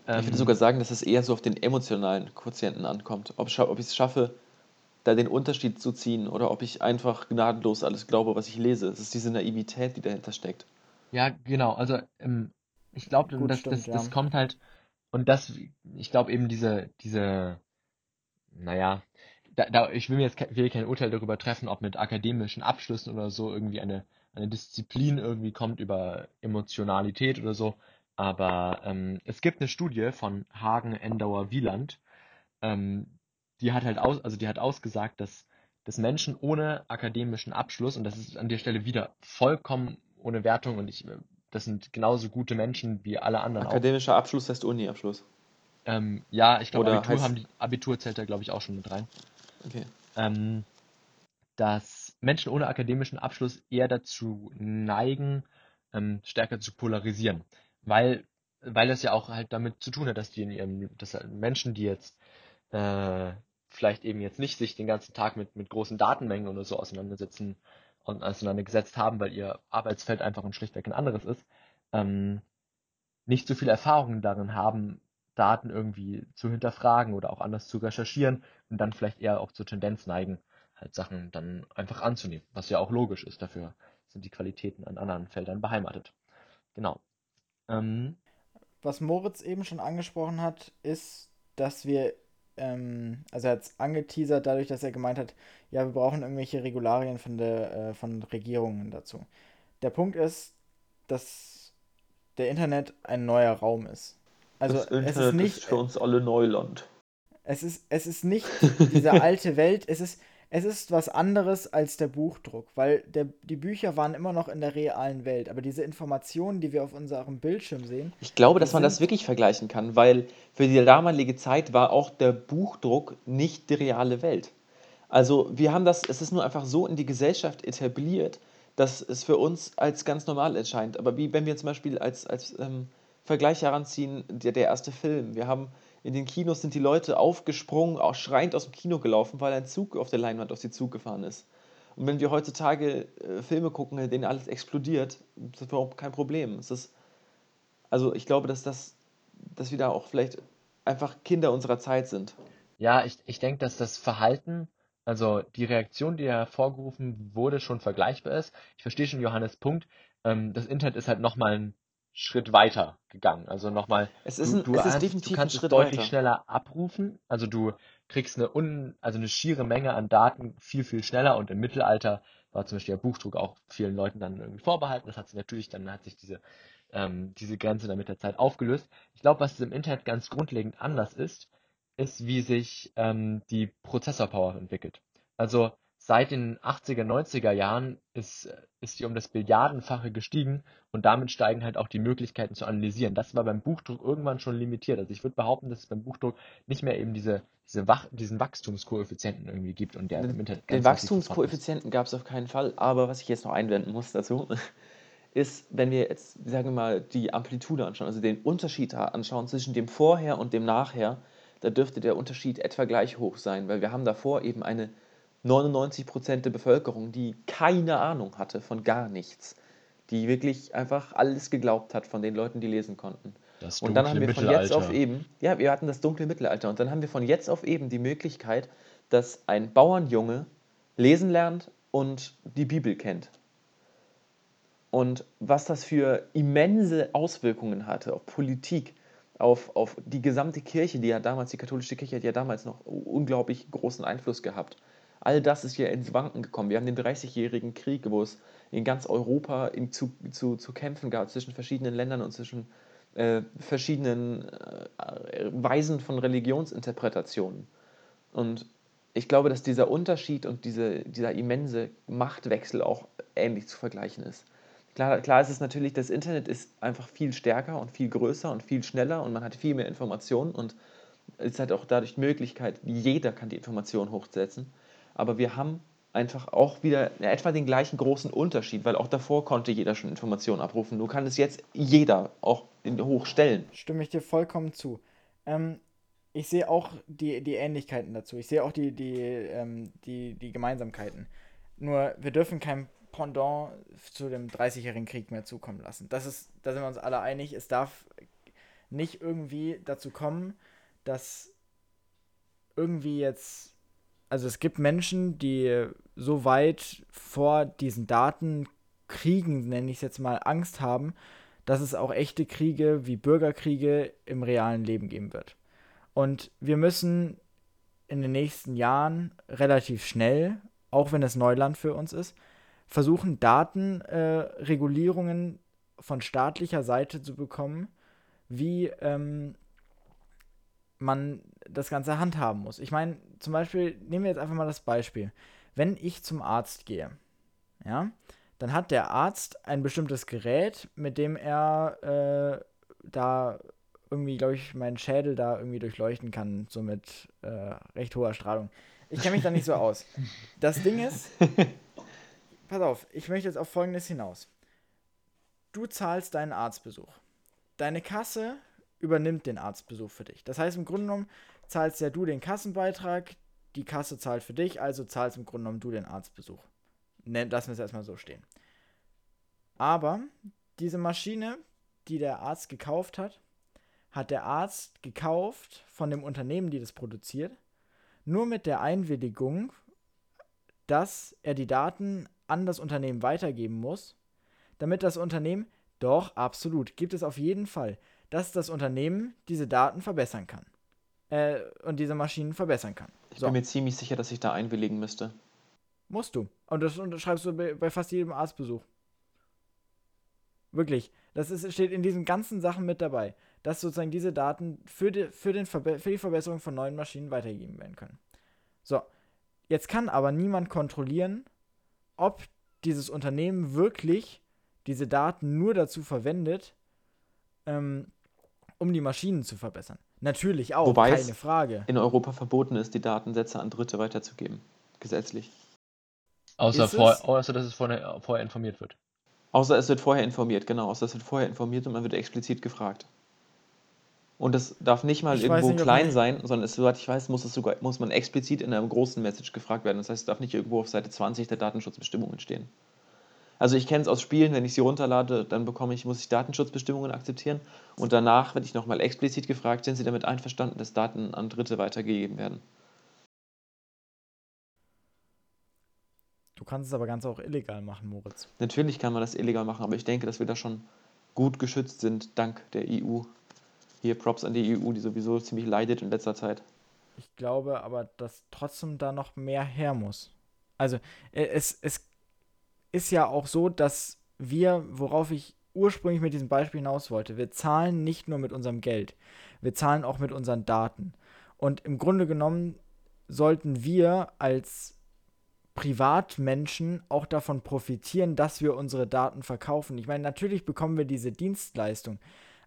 ich ähm, würde sogar sagen, dass es eher so auf den emotionalen Quotienten ankommt. Ob, ob ich es schaffe, da den Unterschied zu ziehen oder ob ich einfach gnadenlos alles glaube, was ich lese. Es ist diese Naivität, die dahinter steckt. Ja, genau. Also ähm, ich glaube, das, stimmt, das, ja. das kommt halt und das, ich glaube eben diese, diese, naja, da, da, ich will mir jetzt ke- will kein Urteil darüber treffen, ob mit akademischen Abschlüssen oder so irgendwie eine, eine Disziplin irgendwie kommt über Emotionalität oder so. Aber ähm, es gibt eine Studie von Hagen, Endauer, Wieland, ähm, die hat halt aus, also die hat ausgesagt, dass, dass Menschen ohne akademischen Abschluss, und das ist an der Stelle wieder vollkommen ohne Wertung, und ich, äh, das sind genauso gute Menschen wie alle anderen auch. Akademischer Abschluss heißt Uni-Abschluss. Ähm, ja, ich glaube, Abitur heißt- haben die, Abitur zählt da, glaube ich, auch schon mit rein. Okay. Ähm, dass Menschen ohne akademischen Abschluss eher dazu neigen, ähm, stärker zu polarisieren. Weil, weil das ja auch halt damit zu tun hat, dass die in ihrem, dass halt Menschen, die jetzt äh, vielleicht eben jetzt nicht sich den ganzen Tag mit, mit großen Datenmengen oder so auseinandersetzen auseinandergesetzt haben, weil ihr Arbeitsfeld einfach ein schlichtweg ein anderes ist, ähm, nicht so viel Erfahrung darin haben, Daten irgendwie zu hinterfragen oder auch anders zu recherchieren und dann vielleicht eher auch zur Tendenz neigen, halt Sachen dann einfach anzunehmen, was ja auch logisch ist. Dafür sind die Qualitäten an anderen Feldern beheimatet. Genau. Ähm, Was Moritz eben schon angesprochen hat, ist, dass wir, ähm, also er hat es angeteasert dadurch, dass er gemeint hat, ja, wir brauchen irgendwelche Regularien von der, äh, von Regierungen dazu. Der Punkt ist, dass der Internet ein neuer Raum ist. Also das Internet es ist nicht ist für uns alle Neuland. es ist es ist nicht *laughs* diese alte Welt, es ist es ist was anderes als der Buchdruck, weil der, die Bücher waren immer noch in der realen Welt, aber diese Informationen, die wir auf unserem Bildschirm sehen, Ich glaube, dass man das wirklich vergleichen kann, weil für die damalige Zeit war auch der Buchdruck nicht die reale Welt. Also wir haben das, es ist nur einfach so in die Gesellschaft etabliert, dass es für uns als ganz normal erscheint. Aber wie wenn wir zum Beispiel als, als ähm, Vergleich heranziehen, der, der erste Film. Wir haben in den Kinos sind die Leute aufgesprungen, auch schreiend aus dem Kino gelaufen, weil ein Zug auf der Leinwand auf sie zugefahren ist. Und wenn wir heutzutage äh, Filme gucken, in denen alles explodiert, ist das überhaupt kein Problem. Es ist, also ich glaube, dass das, dass wir da auch vielleicht einfach Kinder unserer Zeit sind. Ja, ich, ich denke, dass das Verhalten, also die Reaktion, die hervorgerufen wurde, schon vergleichbar ist. Ich verstehe schon Johannes Punkt. Ähm, das Internet ist halt nochmal einen Schritt weiter gegangen. Also nochmal, Es ist du, ein, du, es ist hast, du ein kannst es deutlich weiter. schneller abrufen. Also du kriegst eine un, also eine schiere Menge an Daten viel, viel schneller. Und im Mittelalter war zum Beispiel der Buchdruck auch vielen Leuten dann irgendwie vorbehalten. Das hat sich natürlich, dann hat sich diese, ähm, diese Grenze dann mit der Zeit aufgelöst. Ich glaube, was im Internet ganz grundlegend anders ist, ist, wie sich ähm, die Prozessorpower entwickelt. Also seit den 80er, 90er Jahren ist, äh, ist die um das Billiardenfache gestiegen und damit steigen halt auch die Möglichkeiten zu analysieren. Das war beim Buchdruck irgendwann schon limitiert. Also ich würde behaupten, dass es beim Buchdruck nicht mehr eben diese, diese Wach, diesen Wachstumskoeffizienten irgendwie gibt und der im Den, Internet den. Wachstumskoeffizienten gab es auf keinen Fall, aber was ich jetzt noch einwenden muss dazu, *laughs* ist, wenn wir jetzt, sagen wir mal, die Amplitude anschauen, also den Unterschied da anschauen zwischen dem Vorher und dem Nachher, da dürfte der Unterschied etwa gleich hoch sein, weil wir haben davor eben eine 99% der Bevölkerung, die keine Ahnung hatte von gar nichts, die wirklich einfach alles geglaubt hat von den Leuten, die lesen konnten. Das Und dann haben wir von jetzt auf eben, ja, wir hatten das dunkle Mittelalter und dann haben wir von jetzt auf eben die Möglichkeit, dass ein Bauernjunge lesen lernt und die Bibel kennt. Und was das für immense Auswirkungen hatte auf Politik, auf, auf die gesamte Kirche, die ja damals, die katholische Kirche hat ja damals noch unglaublich großen Einfluss gehabt. All das ist ja ins Wanken gekommen. Wir haben den 30-jährigen Krieg, wo es in ganz Europa in, zu, zu, zu kämpfen gab zwischen verschiedenen Ländern und zwischen äh, verschiedenen äh, Weisen von Religionsinterpretationen. Und ich glaube, dass dieser Unterschied und diese, dieser immense Machtwechsel auch ähnlich zu vergleichen ist. Klar, klar ist es natürlich, das Internet ist einfach viel stärker und viel größer und viel schneller und man hat viel mehr Informationen und es hat auch dadurch die Möglichkeit, jeder kann die Informationen hochsetzen. Aber wir haben einfach auch wieder etwa den gleichen großen Unterschied, weil auch davor konnte jeder schon Informationen abrufen. Nur kann es jetzt jeder auch hochstellen. stimme ich dir vollkommen zu. Ähm, ich sehe auch die, die Ähnlichkeiten dazu. Ich sehe auch die, die, ähm, die, die Gemeinsamkeiten. Nur wir dürfen kein Pendant zu dem 30-jährigen Krieg mehr zukommen lassen. Das ist, da sind wir uns alle einig. Es darf nicht irgendwie dazu kommen, dass irgendwie jetzt, also es gibt Menschen, die so weit vor diesen Datenkriegen, nenne ich es jetzt mal, Angst haben, dass es auch echte Kriege wie Bürgerkriege im realen Leben geben wird. Und wir müssen in den nächsten Jahren relativ schnell, auch wenn es Neuland für uns ist, versuchen, Datenregulierungen äh, von staatlicher Seite zu bekommen, wie ähm, man das Ganze handhaben muss. Ich meine, zum Beispiel, nehmen wir jetzt einfach mal das Beispiel. Wenn ich zum Arzt gehe, ja, dann hat der Arzt ein bestimmtes Gerät, mit dem er äh, da irgendwie, glaube ich, meinen Schädel da irgendwie durchleuchten kann, so mit äh, recht hoher Strahlung. Ich kenne mich da nicht so aus. Das Ding ist, *laughs* pass auf, ich möchte jetzt auf Folgendes hinaus. Du zahlst deinen Arztbesuch. Deine Kasse übernimmt den Arztbesuch für dich. Das heißt, im Grunde genommen zahlst ja du den Kassenbeitrag, die Kasse zahlt für dich, also zahlst im Grunde genommen du den Arztbesuch. Ne, lassen wir es erstmal so stehen. Aber diese Maschine, die der Arzt gekauft hat, hat der Arzt gekauft von dem Unternehmen, die das produziert, nur mit der Einwilligung, dass er die Daten an das Unternehmen weitergeben muss, damit das Unternehmen, doch, absolut, gibt es auf jeden Fall, dass das Unternehmen diese Daten verbessern kann. Äh, und diese Maschinen verbessern kann. Ich So. bin mir ziemlich sicher, dass ich da einwilligen müsste. Musst du. Und das unterschreibst du bei, fast jedem Arztbesuch. Wirklich. Das ist, steht in diesen ganzen Sachen mit dabei, dass sozusagen diese Daten für die, für, den für die Verbesserung von neuen Maschinen weitergegeben werden können. So, jetzt kann aber niemand kontrollieren, ob dieses Unternehmen wirklich diese Daten nur dazu verwendet, ähm, um die Maschinen zu verbessern. Natürlich auch, Wobei keine es Frage. in Europa verboten ist, die Datensätze an Dritte weiterzugeben. Gesetzlich. Außer, vor, es? außer dass es vorher, vorher informiert wird. Außer es wird vorher informiert, genau. Außer es wird vorher informiert und man wird explizit gefragt. Und das darf nicht mal Ich irgendwo nicht, klein sein, sondern es, soweit ich weiß, muss, es sogar, muss man explizit in einer großen Message gefragt werden. Das heißt, es darf nicht irgendwo auf Seite 20 der Datenschutzbestimmungen stehen. Also ich kenne es aus Spielen, wenn ich sie runterlade, dann bekomme ich, muss ich Datenschutzbestimmungen akzeptieren und danach werde ich nochmal explizit gefragt, sind Sie damit einverstanden, dass Daten an Dritte weitergegeben werden? Du kannst es aber ganz auch illegal machen, Moritz. Natürlich kann man das illegal machen, aber ich denke, dass wir da schon gut geschützt sind, dank der EU. Hier Props an die EU, die sowieso ziemlich leidet in letzter Zeit. Ich glaube aber, dass trotzdem da noch mehr her muss. Also, äh, es, es ist ja auch so, dass wir, worauf ich ursprünglich mit diesem Beispiel hinaus wollte, wir zahlen nicht nur mit unserem Geld, wir zahlen auch mit unseren Daten. Und im Grunde genommen sollten wir als Privatmenschen auch davon profitieren, dass wir unsere Daten verkaufen. Ich meine, natürlich bekommen wir diese Dienstleistung,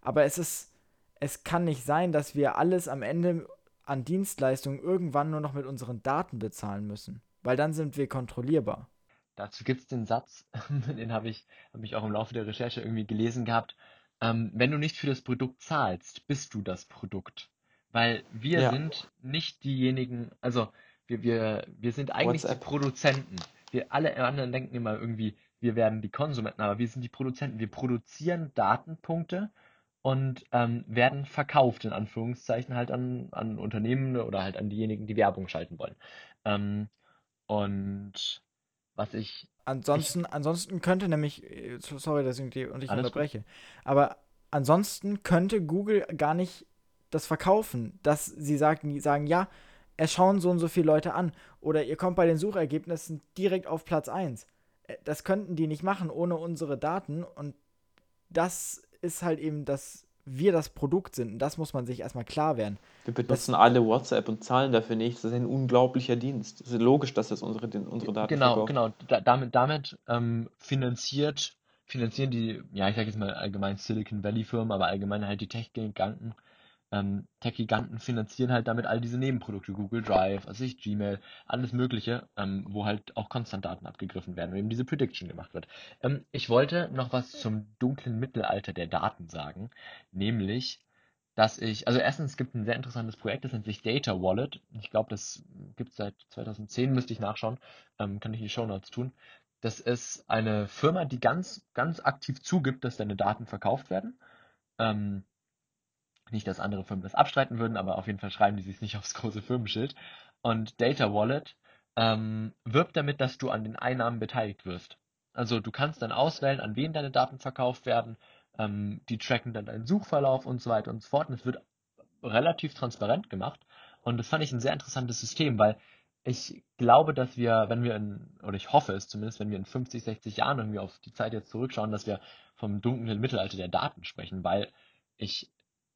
aber es ist, es kann nicht sein, dass wir alles am Ende an Dienstleistungen irgendwann nur noch mit unseren Daten bezahlen müssen, weil dann sind wir kontrollierbar. Dazu gibt es den Satz, *laughs* den habe ich, hab ich auch im Laufe der Recherche irgendwie gelesen gehabt. Ähm, wenn du nicht für das Produkt zahlst, bist du das Produkt. Weil wir Ja. sind nicht diejenigen, also wir, wir, wir sind eigentlich die WhatsApp. Produzenten. Wir alle anderen denken immer irgendwie, wir werden die Konsumenten, aber wir sind die Produzenten. Wir produzieren Datenpunkte und ähm, werden verkauft, in Anführungszeichen, halt an, an Unternehmen oder halt an diejenigen, die Werbung schalten wollen. Ähm, und was ich Ansonsten, ansonsten könnte nämlich, äh, so- sorry, dass ich die und ich Alles gut. unterbreche, aber ansonsten könnte Google gar nicht das verkaufen, dass sie sagen, sagen, ja, es schauen so und so viele Leute an oder ihr kommt bei den Suchergebnissen direkt auf Platz 1. Äh, Das könnten die nicht machen ohne unsere Daten und das ist halt eben, dass wir das Produkt sind und das muss man sich erstmal klar werden. Wir benutzen alle WhatsApp und zahlen dafür nichts. Das ist ein unglaublicher Dienst. Es ist logisch, dass das unsere, unsere Daten Genau, verkauft. genau. Da, damit damit ähm, finanziert, finanzieren die, ja, ich sage jetzt mal allgemein Silicon Valley Firmen, aber allgemein halt die Tech-Giganten, ähm, Tech-Giganten finanzieren halt damit all diese Nebenprodukte, Google Drive, also ich Gmail, alles Mögliche, ähm, wo halt auch konstant Daten abgegriffen werden und eben diese Prediction gemacht wird. Ähm, ich wollte noch was zum dunklen Mittelalter der Daten sagen, nämlich dass ich, also erstens es gibt ein sehr interessantes Projekt, das nennt sich Data Wallet. Ich glaube, das gibt es seit 2010, müsste ich nachschauen, ähm, kann ich in die Shownotes tun. Das ist eine Firma, die ganz, ganz aktiv zugibt, dass deine Daten verkauft werden. Ähm, nicht, dass andere Firmen das abstreiten würden, aber auf jeden Fall schreiben die sich nicht *laughs* aufs große Firmenschild. Und Data Wallet ähm, wirbt damit, dass du an den Einnahmen beteiligt wirst. Also du kannst dann auswählen, an wen deine Daten verkauft werden. Ähm, die tracken dann deinen Suchverlauf und so weiter und so fort. Und es wird relativ transparent gemacht. Und das fand ich ein sehr interessantes System, weil ich glaube, dass wir, wenn wir in, oder ich hoffe es zumindest, wenn wir in 50, 60 Jahren irgendwie auf die Zeit jetzt zurückschauen, dass wir vom dunklen Mittelalter der Daten sprechen, weil ich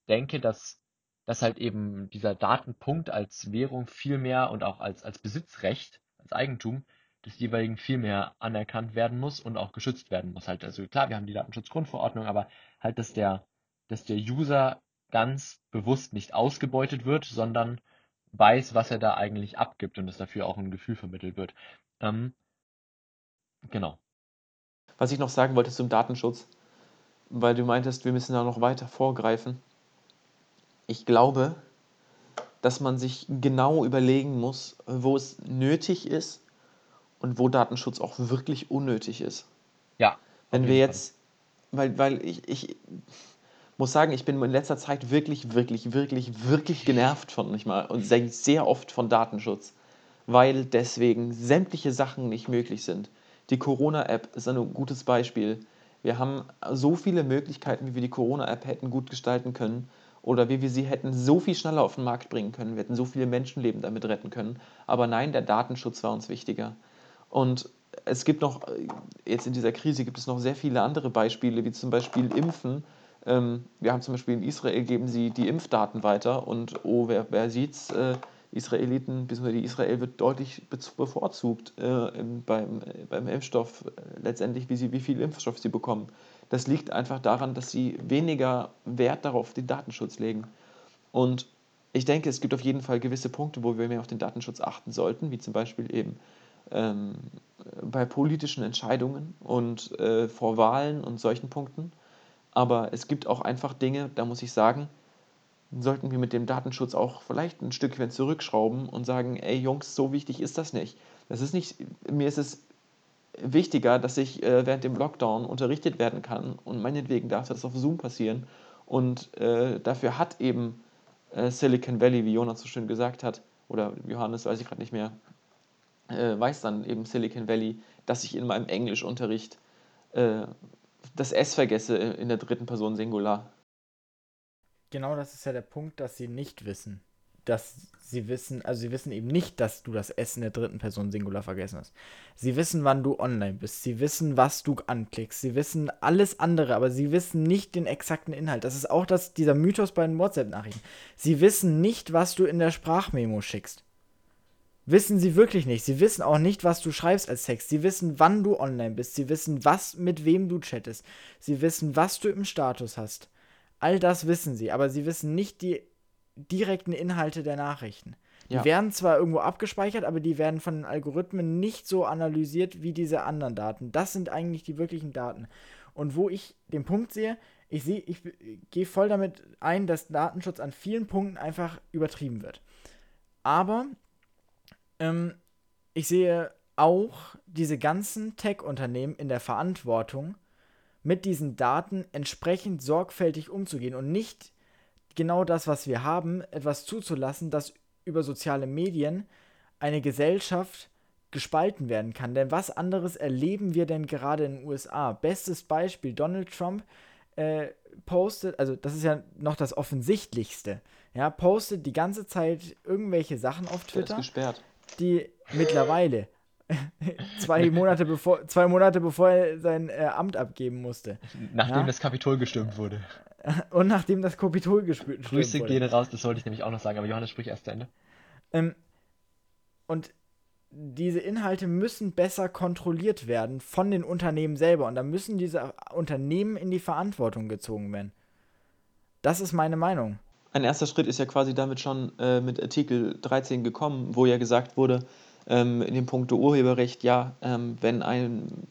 denke, dass, dass halt eben dieser Datenpunkt als Währung viel mehr und auch als, als Besitzrecht, als Eigentum des jeweiligen viel mehr anerkannt werden muss und auch geschützt werden muss. Halt, also klar, wir haben die Datenschutzgrundverordnung, aber halt, dass der, dass der User ganz bewusst nicht ausgebeutet wird, sondern weiß, was er da eigentlich abgibt und dass dafür auch ein Gefühl vermittelt wird. Ähm, genau. Was ich noch sagen wollte zum Datenschutz, weil du meintest, wir müssen da noch weiter vorgreifen. Ich glaube, dass man sich genau überlegen muss, wo es nötig ist und wo Datenschutz auch wirklich unnötig ist. Ja. Wenn wir jetzt, weil, weil ich, ich muss sagen, ich bin in letzter Zeit wirklich, wirklich, wirklich, wirklich genervt von manchmal und sehr, sehr oft von Datenschutz, weil deswegen sämtliche Sachen nicht möglich sind. Die Corona-App ist ein gutes Beispiel. Wir haben so viele Möglichkeiten, wie wir die Corona-App hätten gut gestalten können oder wie wir sie hätten so viel schneller auf den Markt bringen können. Wir hätten so viele Menschenleben damit retten können. Aber nein, der Datenschutz war uns wichtiger. Und es gibt noch, äh, jetzt in dieser Krise gibt es noch sehr viele andere Beispiele, wie zum Beispiel Impfen. Ähm, wir haben zum Beispiel in Israel geben sie die Impfdaten weiter und oh, wer, wer sieht's, äh, Israeliten, bzw. die Israel wird deutlich bevorzugt äh, beim, beim Impfstoff, letztendlich, wie, sie, wie viel Impfstoff sie bekommen. Das liegt einfach daran, dass sie weniger Wert darauf den Datenschutz legen. Und ich denke, es gibt auf jeden Fall gewisse Punkte, wo wir mehr auf den Datenschutz achten sollten, wie zum Beispiel eben ähm, bei politischen Entscheidungen und äh, vor Wahlen und solchen Punkten. Aber es gibt auch einfach Dinge, da muss ich sagen, sollten wir mit dem Datenschutz auch vielleicht ein Stückchen zurückschrauben und sagen, ey Jungs, so wichtig ist das nicht. Das ist nicht, mir ist es wichtiger, dass ich äh, während dem Lockdown unterrichtet werden kann und meinetwegen darf das auf Zoom passieren. Und äh, dafür hat eben äh, Silicon Valley, wie Jonas so schön gesagt hat, oder Johannes, weiß ich gerade nicht mehr, äh, weiß dann eben Silicon Valley, dass ich in meinem Englischunterricht äh, das S vergesse in der dritten Person Singular genau das ist ja der Punkt, dass sie nicht wissen. Dass sie wissen, also sie wissen eben nicht, dass du das Essen der dritten Person Singular vergessen hast. Sie wissen, wann du online bist. Sie wissen, was du anklickst. Sie wissen alles andere, aber sie wissen nicht den exakten Inhalt. Das ist auch das, dieser Mythos bei den WhatsApp-Nachrichten. Sie wissen nicht, was du in der Sprachmemo schickst. Wissen sie wirklich nicht. Sie wissen auch nicht, was du schreibst als Text. Sie wissen, wann du online bist. Sie wissen, was mit wem du chattest. Sie wissen, was du im Status hast. All das wissen sie, aber sie wissen nicht die direkten Inhalte der Nachrichten. Die ja. werden zwar irgendwo abgespeichert, aber die werden von den Algorithmen nicht so analysiert wie diese anderen Daten. Das sind eigentlich die wirklichen Daten. Und wo ich den Punkt sehe, ich sehe, ich gehe voll damit ein, dass Datenschutz an vielen Punkten einfach übertrieben wird. Aber ähm, ich sehe auch diese ganzen Tech-Unternehmen in der Verantwortung, mit diesen Daten entsprechend sorgfältig umzugehen und nicht genau das, was wir haben, etwas zuzulassen, das über soziale Medien eine Gesellschaft gespalten werden kann. Denn was anderes erleben wir denn gerade in den USA? Bestes Beispiel, Donald Trump äh, postet, also das ist ja noch das Offensichtlichste, ja, postet die ganze Zeit irgendwelche Sachen auf Twitter, die mittlerweile *laughs* zwei, Monate bevor, zwei Monate bevor er sein äh, Amt abgeben musste. Nachdem ja? das Kapitol gestürmt wurde. *laughs* Und nachdem das Kapitol gestürmt wurde. Grüße gehen raus, das wollte ich nämlich auch noch sagen, aber Johannes sprich erst zu Ende. Ähm, und diese Inhalte müssen besser kontrolliert werden von den Unternehmen selber und da müssen diese Unternehmen in die Verantwortung gezogen werden. Das ist meine Meinung. Ein erster Schritt ist ja quasi damit schon äh, mit Artikel 13 gekommen, wo ja gesagt wurde, ähm, in dem Punkt Urheberrecht, ja, ähm, wenn ein,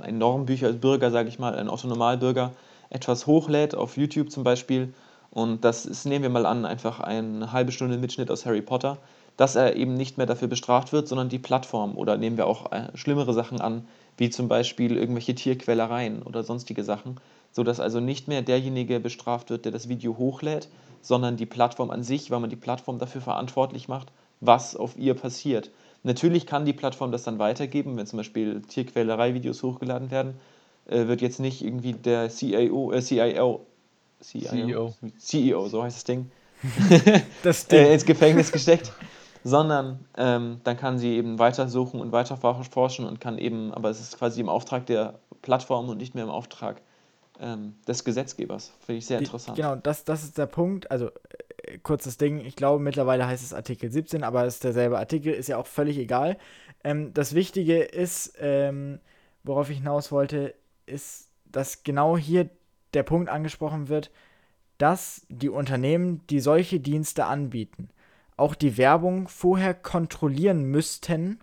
ein Normbücherbürger, sage ich mal, ein Autonomalbürger etwas hochlädt, auf YouTube zum Beispiel, und das ist, nehmen wir mal an, einfach eine halbe Stunde Mitschnitt aus Harry Potter, dass er eben nicht mehr dafür bestraft wird, sondern die Plattform. Oder nehmen wir auch äh, schlimmere Sachen an, wie zum Beispiel irgendwelche Tierquälereien oder sonstige Sachen, sodass also nicht mehr derjenige bestraft wird, der das Video hochlädt, sondern die Plattform an sich, weil man die Plattform dafür verantwortlich macht, was auf ihr passiert. Natürlich kann die Plattform das dann weitergeben, wenn zum Beispiel Tierquälerei-Videos hochgeladen werden, äh, wird jetzt nicht irgendwie der CIO, äh, CIO, CIO, CEO. CEO, so heißt das Ding, *laughs* das Ding. äh, ins Gefängnis gesteckt, sondern ähm, dann kann sie eben weitersuchen und weiter forschen und kann eben, aber es ist quasi im Auftrag der Plattform und nicht mehr im Auftrag ähm, des Gesetzgebers. Finde ich sehr interessant. Genau, das, das ist der Punkt. Also kurzes Ding, ich glaube mittlerweile heißt es Artikel 17, aber es ist derselbe Artikel, ist ja auch völlig egal. Ähm, das Wichtige ist, ähm, worauf ich hinaus wollte, ist, dass genau hier der Punkt angesprochen wird, dass die Unternehmen, die solche Dienste anbieten, auch die Werbung vorher kontrollieren müssten,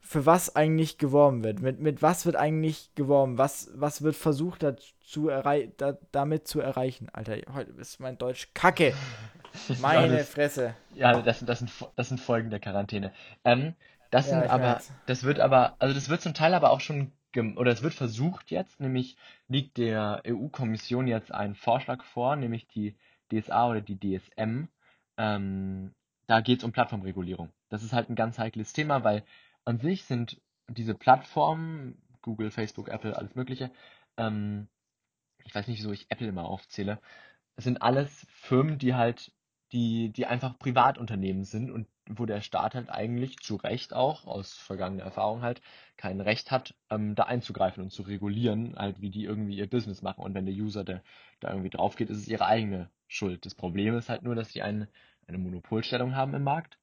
für was eigentlich geworben wird. Mit, mit was wird eigentlich geworben? Was, was wird versucht dazu errei da, damit zu erreichen? Alter, heute ist mein Deutsch kacke. *laughs* Meine ja, Fresse. Ja, das, das, sind, das sind Folgen der Quarantäne. Ähm, das ja, sind aber, weiß. das wird aber, also das wird zum Teil aber auch schon, oder es wird versucht jetzt, nämlich liegt der EU-Kommission jetzt ein Vorschlag vor, nämlich die DSA oder die DSM. Ähm, da geht es um Plattformregulierung. Das ist halt ein ganz heikles Thema, weil an sich sind diese Plattformen, Google, Facebook, Apple, alles Mögliche, ähm, ich weiß nicht, wieso ich Apple immer aufzähle, sind alles Firmen, die halt die, die einfach Privatunternehmen sind und wo der Staat halt eigentlich zu Recht auch, aus vergangener Erfahrung halt, kein Recht hat, ähm, da einzugreifen und zu regulieren, halt wie die irgendwie ihr Business machen. Und wenn der User der, da irgendwie drauf geht, ist es ihre eigene Schuld. Das Problem ist halt nur, dass die eine, eine Monopolstellung haben im Markt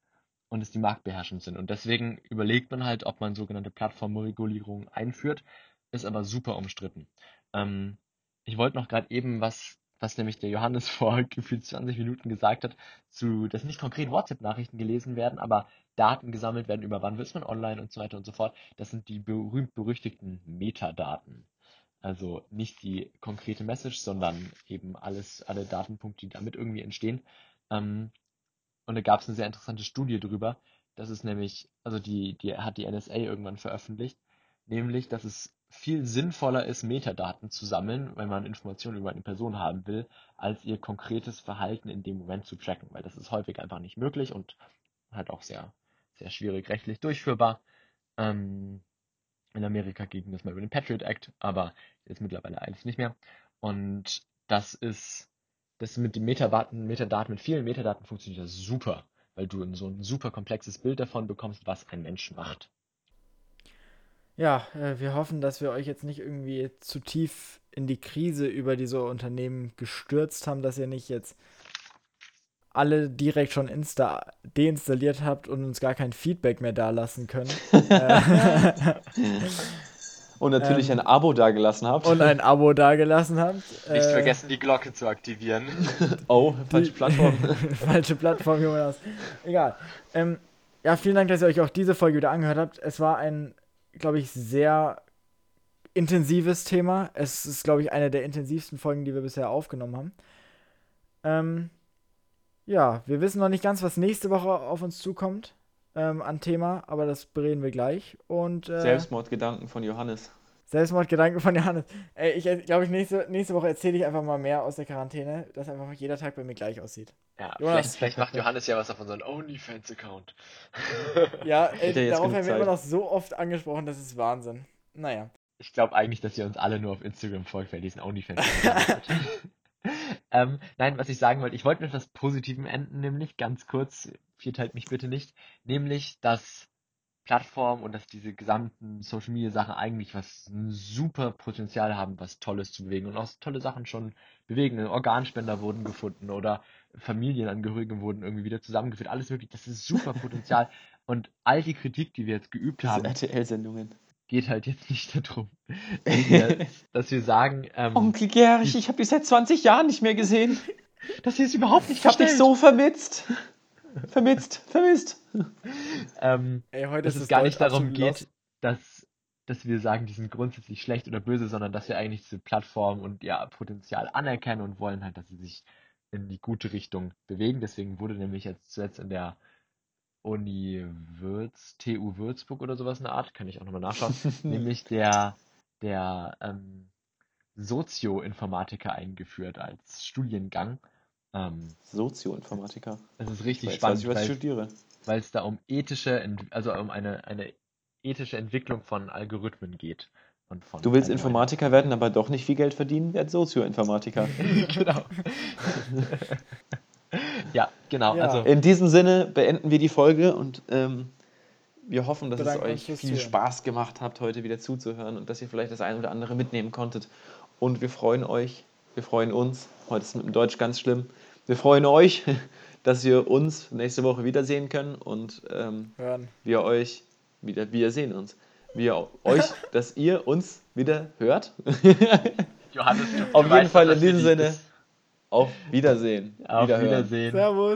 und es die marktbeherrschend sind. Und deswegen überlegt man halt, ob man sogenannte Plattformregulierung einführt, ist aber super umstritten. Ähm, ich wollte noch gerade eben was was nämlich der Johannes *laughs* vor gefühlt 20 Minuten gesagt hat, zu, dass nicht konkret WhatsApp-Nachrichten gelesen werden, aber Daten gesammelt werden, über wann ist man online und so weiter und so fort. Das sind die berühmt-berüchtigten Metadaten. Also nicht die konkrete Message, sondern eben alles, alle Datenpunkte, die damit irgendwie entstehen. Ähm, und da gab es eine sehr interessante Studie drüber. Das ist nämlich, also die, die hat die NSA irgendwann veröffentlicht, nämlich, dass es viel sinnvoller ist, Metadaten zu sammeln, wenn man Informationen über eine Person haben will, als ihr konkretes Verhalten in dem Moment zu tracken, weil das ist häufig einfach nicht möglich und halt auch sehr, sehr schwierig rechtlich durchführbar. Ähm, in Amerika ging das mal über den Patriot Act, aber jetzt mittlerweile eigentlich nicht mehr. Und das ist, das mit den Metadaten, Metadaten, mit vielen Metadaten funktioniert das super, weil du so ein super komplexes Bild davon bekommst, was ein Mensch macht. Ja, äh, wir hoffen, dass wir euch jetzt nicht irgendwie zu tief in die Krise über diese Unternehmen gestürzt haben, dass ihr nicht jetzt alle direkt schon Insta deinstalliert habt und uns gar kein Feedback mehr dalassen können. *laughs* und natürlich ähm, ein Abo dagelassen habt. Und ein Abo dagelassen habt. Nicht äh, vergessen, die Glocke zu aktivieren. *laughs* oh, falsche Plattform. *laughs* falsche Plattform, Jonas. Egal. Ähm, ja, vielen Dank, dass ihr euch auch diese Folge wieder angehört habt. Es war ein glaube ich, sehr intensives Thema. Es ist, glaube ich, eine der intensivsten Folgen, die wir bisher aufgenommen haben. Ähm, ja, wir wissen noch nicht ganz, was nächste Woche auf uns zukommt ähm, an Thema, aber das bereden wir gleich. Und, äh, Selbstmordgedanken von Johannes. Selbstmordgedanken von Johannes. Ey, ich glaube, ich nächste, nächste Woche erzähle ich einfach mal mehr aus der Quarantäne, dass einfach jeder Tag bei mir gleich aussieht. Ja, vielleicht, vielleicht, macht Johannes ja was auf unseren OnlyFans-Account. ja, *laughs* ey, darauf haben wir immer noch so oft angesprochen, das ist Wahnsinn. Naja. Ich glaube eigentlich, dass ihr uns alle nur auf Instagram folgt, weil diesen OnlyFans-Account *laughs* ähm, Nein, was ich sagen wollte, ich wollte mit etwas Positivem enden, nämlich ganz kurz, vierteilt mich bitte nicht, nämlich, dass Plattform und dass diese gesamten Social Media Sachen eigentlich was super Potenzial haben, was Tolles zu bewegen und auch tolle Sachen schon bewegen. Organspender wurden gefunden oder Familienangehörige wurden irgendwie wieder zusammengeführt. Alles wirklich, das ist super *laughs* Potenzial. und all die Kritik, die wir jetzt geübt Diese haben, RTL-Sendungen. geht halt jetzt nicht darum, *laughs* dass wir, dass wir sagen, ähm, Onkel Gerich, ich habe dich seit 20 Jahren nicht mehr gesehen. *laughs* Das ist überhaupt nicht Ich habe dich so vermisst. Vermisst, vermisst. ähm, Ey, heute dass ist es gar nicht darum geht, dass, dass wir sagen, die sind grundsätzlich schlecht oder böse, sondern dass wir eigentlich diese Plattform und ihr Potenzial anerkennen und wollen halt, dass sie sich in die gute Richtung bewegen. Deswegen wurde nämlich jetzt zuletzt in der Uni Würz, TU Würzburg oder sowas eine Art, kann ich auch nochmal nachschauen, *laughs* nämlich der, der ähm, Sozioinformatiker eingeführt als Studiengang. Ähm, Sozioinformatiker. Das ist richtig ich spannend. Weiß ich, was ich studiere. Weil es da um ethische, also um eine, eine ethische Entwicklung von Algorithmen geht. Und von du willst Informatiker werden, aber doch nicht viel Geld verdienen, werd Sozioinformatiker. *laughs* genau. *laughs* ja, genau. Ja. Also in diesem Sinne beenden wir die Folge und ähm, wir hoffen, dass es euch viel Spaß gemacht hat, heute wieder zuzuhören und dass ihr vielleicht das eine oder andere mitnehmen konntet. Und wir freuen euch, wir freuen uns. Heute ist mit dem Deutsch ganz schlimm. Wir freuen euch, *laughs* dass wir uns nächste Woche wiedersehen können und ähm, wir euch wieder, wir sehen uns. Wir euch, *laughs* dass ihr uns wieder hört. *laughs* Johannes, auf jeden Fall in diesem Sinne. Auf Wiedersehen. Auf Wiederhören. Wiedersehen. Servus.